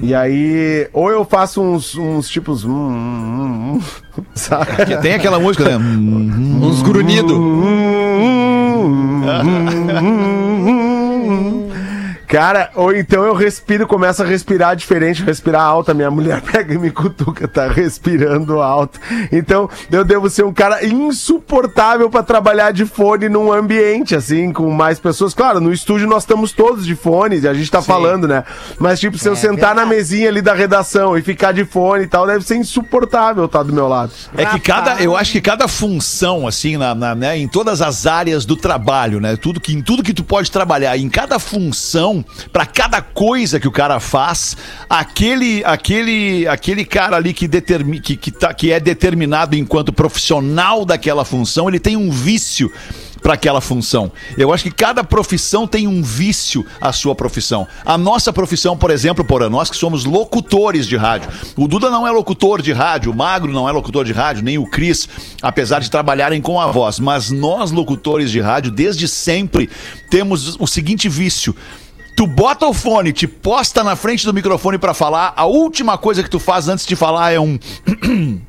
S5: e aí, ou eu faço uns, uns tipos, hum, hum, hum, hum?
S3: Porque tem aquela música, né? Hum,
S4: Uns grunhidos.
S5: Cara, ou então eu respiro, começo a respirar diferente, respirar alto. A minha mulher pega e me cutuca, tá respirando alto. Então, eu devo ser um cara insuportável pra trabalhar de fone num ambiente, assim, com mais pessoas. Claro, no estúdio nós estamos todos de fones e a gente tá falando, né? Mas, tipo, se eu sentar na mesinha ali da redação e ficar de fone e tal, deve ser insuportável estar do meu lado.
S3: É que cada, eu acho que cada função, assim, na, na- né, em todas as áreas do trabalho, né? Tudo que, em tudo que tu pode trabalhar, em cada função, pra cada coisa que o cara faz, aquele, aquele, aquele cara ali que, determi, que, que, tá, que é determinado enquanto profissional daquela função, ele tem um vício para aquela função. Eu acho que cada profissão tem um vício à sua profissão. A nossa profissão, por exemplo, porra, nós que somos locutores de rádio. O Duda não é locutor de rádio, o Magro não é locutor de rádio, nem o Cris, apesar de trabalharem com a voz. Mas nós, locutores de rádio, desde sempre temos o seguinte vício. Tu bota o fone, te posta na frente do microfone pra falar, a última coisa que tu faz antes de falar é um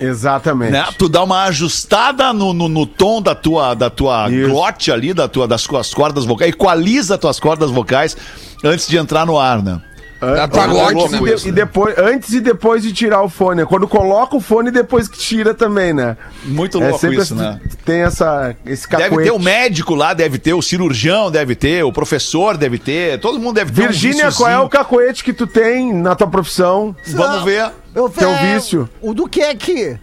S5: Exatamente.
S3: né? Tu dá uma ajustada no, no, no tom da tua, da tua
S5: Isso.
S3: glote ali, da tua, das tuas cordas vocais, equaliza tuas cordas vocais antes de entrar no ar, né?
S4: Da tua
S5: É,
S4: glote,
S5: antes
S4: né?
S5: e, de- e depois, antes e depois de tirar o fone. Quando coloca o fone e depois que tira também, né?
S3: Muito
S5: É
S3: louco
S5: sempre
S3: isso,
S5: esse-
S3: né?
S5: Tem essa, esse
S3: Deve
S5: cacuete.
S3: ter o médico lá, deve ter, o cirurgião deve ter, o professor deve ter, todo mundo deve ter
S5: Virgínia,
S3: um
S5: qual é o cacuete que tu tem na tua profissão?
S3: Vamos ver.
S7: Eu,
S5: Teu
S7: é,
S5: vício.
S7: O do que é que?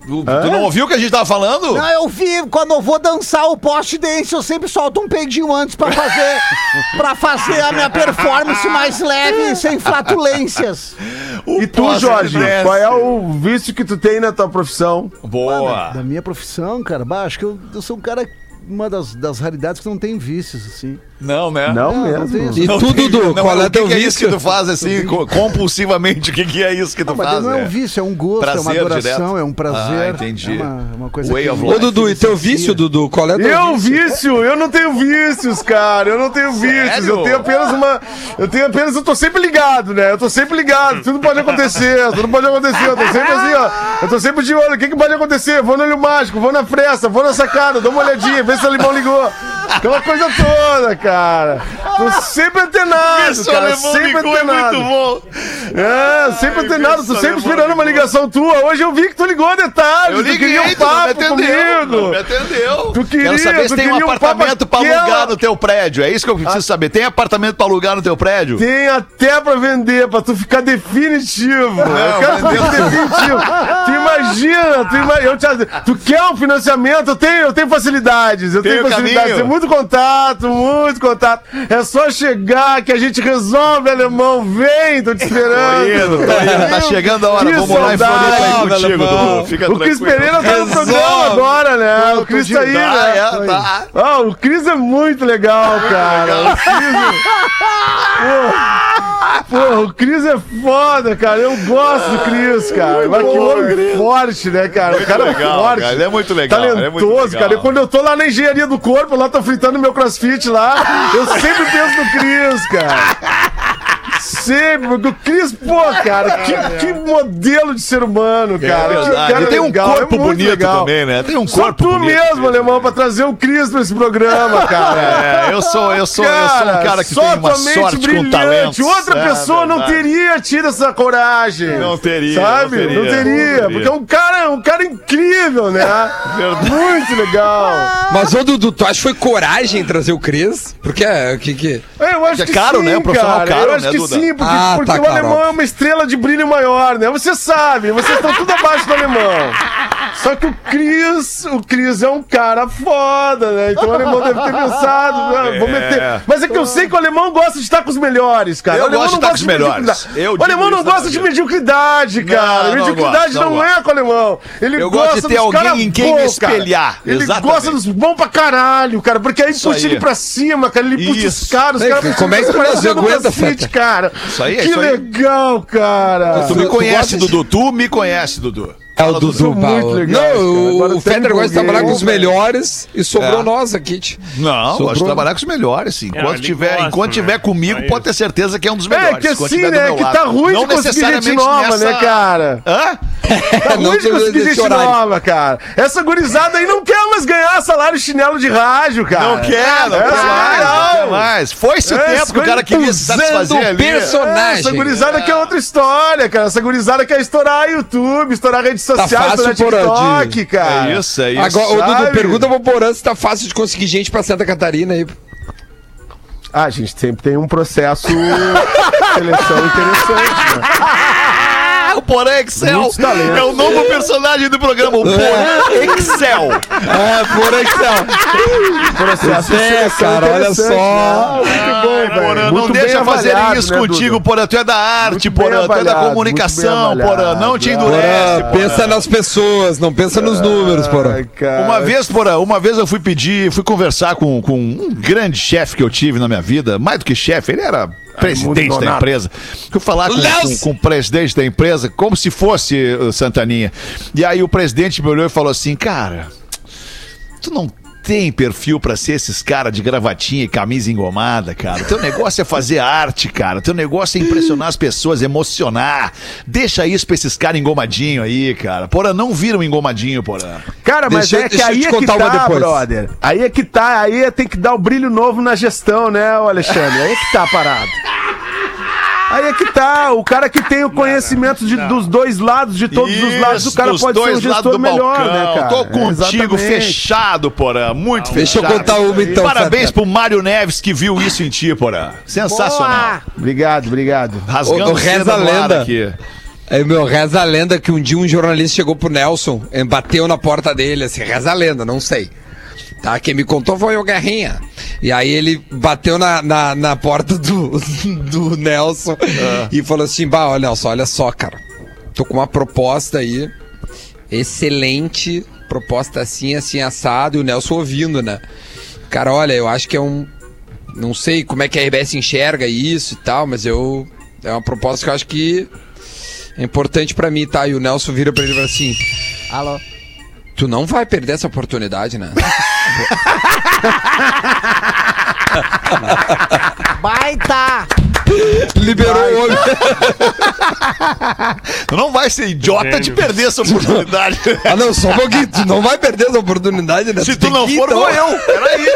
S3: Tu, tu não ouviu o que a gente tava falando?
S7: Não, eu vi, quando eu vou dançar o post dance, eu sempre solto um peidinho antes pra fazer, pra fazer a minha performance mais leve, sem flatulências.
S3: O
S5: E tu,
S3: poste
S5: Jorge,
S3: dance.
S5: qual é o vício que tu tem na tua profissão?
S3: Boa.
S7: Da minha profissão, cara, bah, acho que eu, eu sou um cara, uma das, das raridades que não tem vícios, assim.
S3: Não, né?
S5: Não,
S7: Não, não
S5: mesmo.
S4: E
S3: Não
S4: tu, Dudu,
S3: não,
S4: qual
S3: o
S4: é
S3: que
S4: teu
S3: que é isso que tu faz assim, co- compulsivamente? O que, que é isso que tu
S7: Não, mas
S3: faz?
S7: não é um
S3: né?
S7: vício, é um gosto, é uma
S3: Prazer
S7: adoração,
S3: direto.
S7: é um prazer.
S3: Ah, entendi.
S7: É uma, uma coisa
S3: Way
S7: que
S3: of
S4: Ô, Dudu, e teu vício, Dudu? Qual é teu
S5: Eu,
S4: vício?
S5: vício? Eu não tenho vícios, cara. Eu não tenho vícios. Eu tenho apenas uma. Eu tenho apenas. Eu tô sempre ligado, né? Eu tô sempre ligado. Tudo pode acontecer. Tudo pode acontecer. Eu tô sempre assim, ó. Eu tô sempre de olho. O que, que pode acontecer? Vou no olho mágico, vou na fresta, vou na sacada, dou uma olhadinha, vê se o limão ligou. Aquela coisa toda, cara. Tô sempre antenado,
S3: Isso,
S5: cara.
S3: alemão
S5: Sempre
S3: ligou, é
S5: antenado.
S3: muito bom.
S5: É, sempre antenado. Tô sempre esperando uma ligação tua. Hoje eu vi que tu ligou detalhes.
S3: Eu
S5: tu
S3: liguei,
S5: queria um
S3: tu não me
S5: papo
S3: atendeu.
S5: comigo.
S3: Não me atendeu.
S5: Tu queria,
S3: Quero saber
S5: tu
S3: se tem um
S5: um
S3: apartamento
S5: papo
S3: pra alugar
S5: aquela-
S3: no teu prédio. É isso que eu preciso saber. Tem apartamento pra alugar no teu prédio?
S5: Tem até pra vender, pra tu ficar definitivo. eu quero ficar definitivo. Tu imagina, tu, ima- eu te, tu quer um financiamento? Eu tenho, eu tenho facilidades, eu tenho
S3: o
S5: facilidades,
S3: caminho.
S5: tem muito contato, muito contato. É só chegar que a gente resolve, alemão. Vem, tô te esperando.
S3: Tô indo, tô indo. Tá chegando a hora.
S5: Que
S3: Vamos lá em Floripa aí
S5: saudade,
S3: contigo. Dudu. Fica
S5: O Cris. Pereira tá no
S4: Resolve.
S5: programa agora, né? O Cris tá aí,
S3: Tá,
S5: né?
S3: é, tá.
S5: Ah, o Cris é muito legal, cara. O Cris é... O Cris é foda, cara. Eu gosto do Cris, cara. Mas que homem forte, né, cara? o cara é
S3: legal,
S5: forte.
S3: cara. Ele é muito legal, ele é muito
S5: Talentoso,
S3: legal.
S5: cara. E quando eu tô lá na engenharia do corpo, lá tô fritando meu crossfit lá, eu sempre penso no Cris, cara. Sempre, porque o Cris, pô, cara, que, que modelo de ser humano,
S3: É
S5: cara. Que
S3: verdade.
S5: cara
S3: tem um
S5: legal,
S3: corpo
S5: é muito
S3: bonito
S5: legal.
S3: também, né? Tem um
S5: Só
S3: corpo
S5: tu
S3: bonito.
S5: mesmo, alemão, pra trazer o Cris pra esse programa, cara.
S3: É, eu sou, eu sou, eu sou um cara que tem uma
S5: tua mente
S3: sorte com
S5: brilhante.
S3: talentos.
S5: Outra
S3: É,
S5: pessoa não
S3: verdade.
S5: teria tido essa coragem.
S3: Não teria,
S5: Sabe?
S3: não teria,
S5: Não teria.
S3: não teria.
S5: Porque é um cara, um cara incrível, né? Muito legal.
S4: Mas, ô Dudu, tu acha que foi coragem trazer o Cris? Porque é, que que...
S5: É, Eu acho
S3: É
S5: que
S3: caro,
S5: sim,
S3: né? O profissional
S5: cara.
S3: caro,
S5: Eu acho
S3: né,
S5: que
S3: Duda?
S5: Sim, porque,
S4: Ah,
S5: porque
S4: tá
S5: o alemão é uma estrela de brilho maior, né? Você sabe, vocês estão tudo abaixo do alemão. Só que o Cris, o Cris é um cara foda, né? Então o alemão deve ter pensado, né? vou
S3: É.
S5: meter. Mas é que eu sei que o alemão gosta de estar com os melhores, cara.
S3: Eu
S5: o alemão
S3: gosto de
S5: não
S3: estar com os melhores.
S5: mediocridade.
S3: Eu
S5: o alemão não gosta de mediocridade, cara.
S3: Não, não
S5: mediocridade
S3: gosto,
S5: não,
S3: não
S5: é com o alemão. Ele
S3: Eu gosto
S5: gosta
S3: de ter
S5: dos
S3: alguém
S5: cara
S3: em quem
S5: bom,
S3: me espelhar.
S5: Cara. Ele
S3: Exatamente.
S5: gosta dos bons pra caralho, cara. Porque aí
S3: Isso
S5: puxa
S3: aí.
S5: ele pra cima, cara. Ele puxa
S3: Isso.
S5: os caras, os caras
S4: como é que tu não aguenta, Feta?
S5: Cara.
S3: Isso aí, é
S5: Que
S3: isso aí.
S5: legal, cara.
S3: Tu me conhece, Dudu. Tu me conhece, Dudu.
S4: É o Dudu,
S5: muito.
S4: Não, o
S5: eu
S4: Feder
S5: tenho
S4: gosta de trabalhar com os melhores e sobrou
S3: É.
S4: nós aqui.
S3: Não,
S4: Sobrou.
S3: gosto de trabalhar com os melhores, sim.
S6: É,
S3: Enquanto
S6: ele
S3: tiver,
S6: gosta,
S3: enquanto
S6: né?
S3: tiver comigo,
S6: É
S3: pode ter certeza que é um dos
S5: É,
S3: melhores.
S5: que
S3: Enquanto
S5: assim, né? Que tá ruim
S3: Não
S5: de conseguir gente
S3: necessariamente
S5: nova,
S3: nessa-
S5: né, cara?
S3: Hã?
S5: Tá
S4: Não
S5: ruim de conseguir gente
S4: horário.
S5: nova, cara. Essa gurizada aí não quer mais ganhar salário chinelo de rádio, cara.
S3: Não quer, não quer mais, não
S5: não.
S3: quer mais. Foi-se o
S5: É,
S3: tempo que o cara queria se satisfazer ali.
S4: personagem.
S5: Essa gurizada que é outra história, cara. Essa gurizada quer estourar YouTube, estourar rede social,
S4: Tá fácil,
S5: estourar
S4: Porã,
S5: TikTok, cara.
S3: É isso, é isso.
S4: Agora,
S5: sabe?
S4: Dudu, pergunta pro Porã se tá fácil de conseguir gente pra Santa Catarina aí.
S5: Ah, a gente sempre tem um processo de seleção interessante, né?
S3: Ah, o Porã Excel é o novo personagem do programa, o Porã Excel.
S4: É, Porã Excel.
S5: Processo
S4: É, cara, olha só.
S5: né? Muito bom.
S3: Porã, não deixa
S5: avaliado,
S3: isso
S5: né,
S3: contigo,
S5: Duda?
S3: Porã. Tu é da arte, Porã. Tu é da comunicação, Porã. Não te endurece,
S4: Porã, pensa nas pessoas, não pensa nos números, Porã.
S3: Uma vez, Porã, uma vez eu fui pedir, fui conversar com, com um grande chefe que eu tive na minha vida, mais do que chefe, ele era presidente da empresa. Fui falar com, com- com o presidente da empresa, como se fosse uh, Santaninha. E aí o presidente me olhou e falou assim, cara, tu não tem perfil pra ser esses caras de gravatinha e camisa engomada, cara. Teu negócio é fazer arte, cara. Teu negócio é impressionar as pessoas, emocionar. Deixa isso pra esses caras engomadinho aí, cara. Porra, não vira um engomadinho, porra.
S5: Cara, mas
S4: Deixa
S5: é que aí é que tá, brother. Aí é que tá, aí é- tem que dar o brilho novo na gestão, né, Alexandre? Aí é que tá a parada. Aí é que tá, o cara que tem o conhecimento de- dos dois lados, de todos os lados, o cara pode ser um gestor
S3: do
S5: melhor,
S3: balcão.
S5: né, cara?
S3: Tô contigo,
S5: Exatamente.
S3: fechado, porra. Muito
S4: Deixa eu
S3: fechado.
S4: contar uma então.
S3: Parabéns pro Mário Neves que viu isso em ti, porra. Sensacional.
S5: Obrigado, obrigado.
S3: Rasgando
S4: Ô, ô, reza a lenda.
S3: aqui.
S4: É, meu, reza a lenda que um dia um jornalista chegou pro Nelson, eh, bateu na porta dele, assim, reza a lenda, não sei. Tá, quem me contou foi o Guerrinha. E aí ele bateu na, na, na porta do, do Nelson e falou assim: Bah, olha, Nelson, olha só, cara. Tô com uma proposta aí. Excelente. Proposta assim, assim, assado. E o Nelson ouvindo, né? Cara, olha, eu acho que é um. Não sei como é que a RBS enxerga isso e tal, mas eu. É uma proposta que eu acho que é importante pra mim, tá? E o Nelson vira pra ele e fala assim:
S7: Alô?
S4: Tu não vai perder essa oportunidade, né?
S7: Baita!
S4: Liberou o homem.
S3: Tu não vai ser idiota de perder essa oportunidade.
S4: Ah, não, só um pouquinho. Tu não vai perder essa oportunidade, né?
S3: Se tu
S4: tem
S3: não for,
S4: então.
S3: vou eu. Peraí.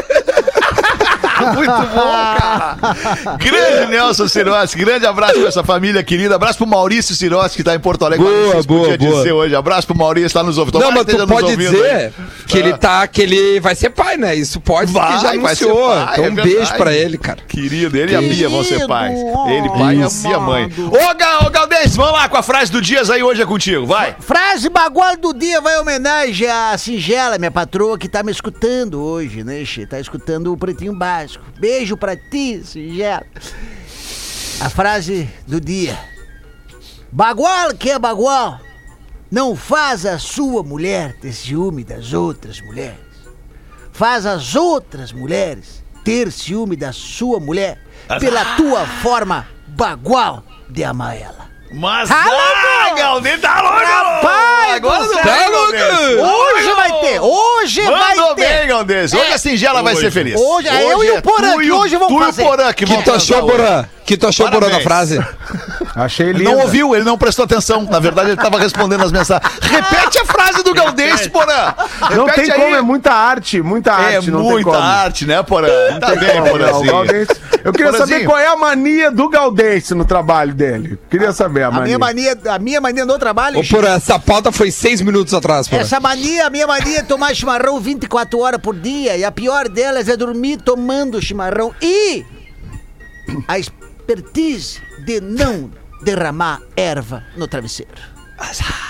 S3: Muito bom, cara. grande Nelson Siroski, grande abraço pra essa família querida. Abraço pro Maurício Siroski, que tá em Porto Alegre.
S4: Boa, boa, boa.
S3: dizer hoje. Abraço pro Maurício, tá nos ouvindo.
S4: Não, mas tu pode dizer
S3: aí.
S4: que ele tá, que ele vai ser pai, né? Isso pode,
S3: Vai,
S4: já
S3: vai ser
S4: anunciou.
S3: pai,
S4: então
S3: é
S4: um beijo pra ele, cara.
S3: Querido, ele e a Bia vão ser pais.
S7: Querido,
S3: Ele, pai, e a
S7: isso.
S3: Bia, mãe. Ô, Gal, ô Galdense, vamos lá com a frase do Dias aí, hoje é contigo, vai.
S7: Frase bagual do dia vai em homenagem à Singela, minha patroa, que tá me escutando hoje, né, Che? Tá escutando o Pretinho Básico. Beijo pra ti, Singela. A frase do dia. Bagual que é bagual, não faz a sua mulher ter ciúme das outras mulheres. Faz as outras mulheres ter ciúme da sua mulher pela tua forma bagual de amar ela.
S3: Mas,
S7: Tá
S3: ah,
S7: louco?
S3: Galdense, tá louco!
S7: Rapaz
S3: Agora
S7: do
S3: não
S4: Tá louco?
S3: Galdense.
S7: Hoje vai ter, hoje vai ter.
S3: bem, Galdense. Hoje a Singela vai ser feliz.
S7: Hoje é eu e o
S3: é
S7: Porã
S3: tu
S7: que
S3: o-
S7: hoje vão
S3: tu
S7: fazer.
S3: e o Porã que vão
S4: Que tu achou,
S3: transar hoje.
S4: Porã? Que tu achou, Porã, da
S3: Parabéns.
S4: frase?
S5: Achei
S3: Ele
S5: lindo.
S3: não ouviu, ele não prestou atenção. Na verdade, ele tava respondendo as mensagens. Repete a frase do Galdense, Porã.
S5: Não tem
S3: aí.
S5: como, é muita arte, muita
S3: É
S5: arte, não tem
S3: muita arte, né, Porã? Tá bem, Porãzinho.
S5: Eu queria saber
S3: Porãzinho.
S5: qual é a mania do Galdense no trabalho dele. Queria saber a
S7: A
S5: mania.
S7: minha mania, a minha mania no trabalho.
S4: Ô, Porã, essa pauta foi seis minutos atrás, Porã.
S7: Essa mania, a minha mania é tomar chimarrão 24 horas por dia. E a pior delas é dormir tomando chimarrão. E a expertise de não derramar erva no travesseiro.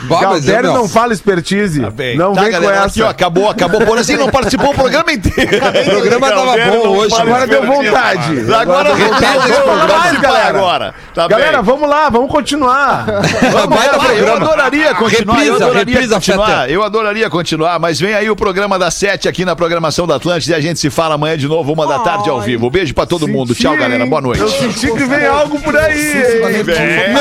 S4: Bah,
S5: não fala expertise.
S3: Tá bem.
S5: Não
S3: Tá,
S5: vem
S3: galera,
S5: com essa.
S3: Aqui, ó, acabou, acabou. Porãzinho não participou o programa inteiro.
S4: O programa tava bom hoje,
S5: Agora deu vontade.
S3: Agora
S5: Agora deu
S3: repete
S4: vontade.
S3: esse programa
S5: galera.
S3: agora. Tá
S5: Galera,
S3: bem.
S5: vamos lá, vamos continuar.
S3: Vamos eu adoraria continuar, eu
S4: Reprisa,
S3: adoraria
S4: reprisa,
S3: continuar, eu adoraria continuar, mas vem aí o programa das sete aqui na programação da Atlântida e a gente se fala amanhã de novo, uma da tarde ao vivo. Beijo pra todo mundo, tchau
S5: Senti,
S3: galera, boa noite.
S5: Eu senti que vem algo por aí. hein?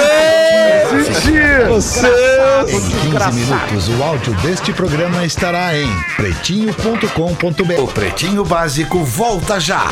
S5: Senti.
S1: Em 15 minutos, o áudio deste programa estará em pretinho.com.br. O Pretinho Básico volta já.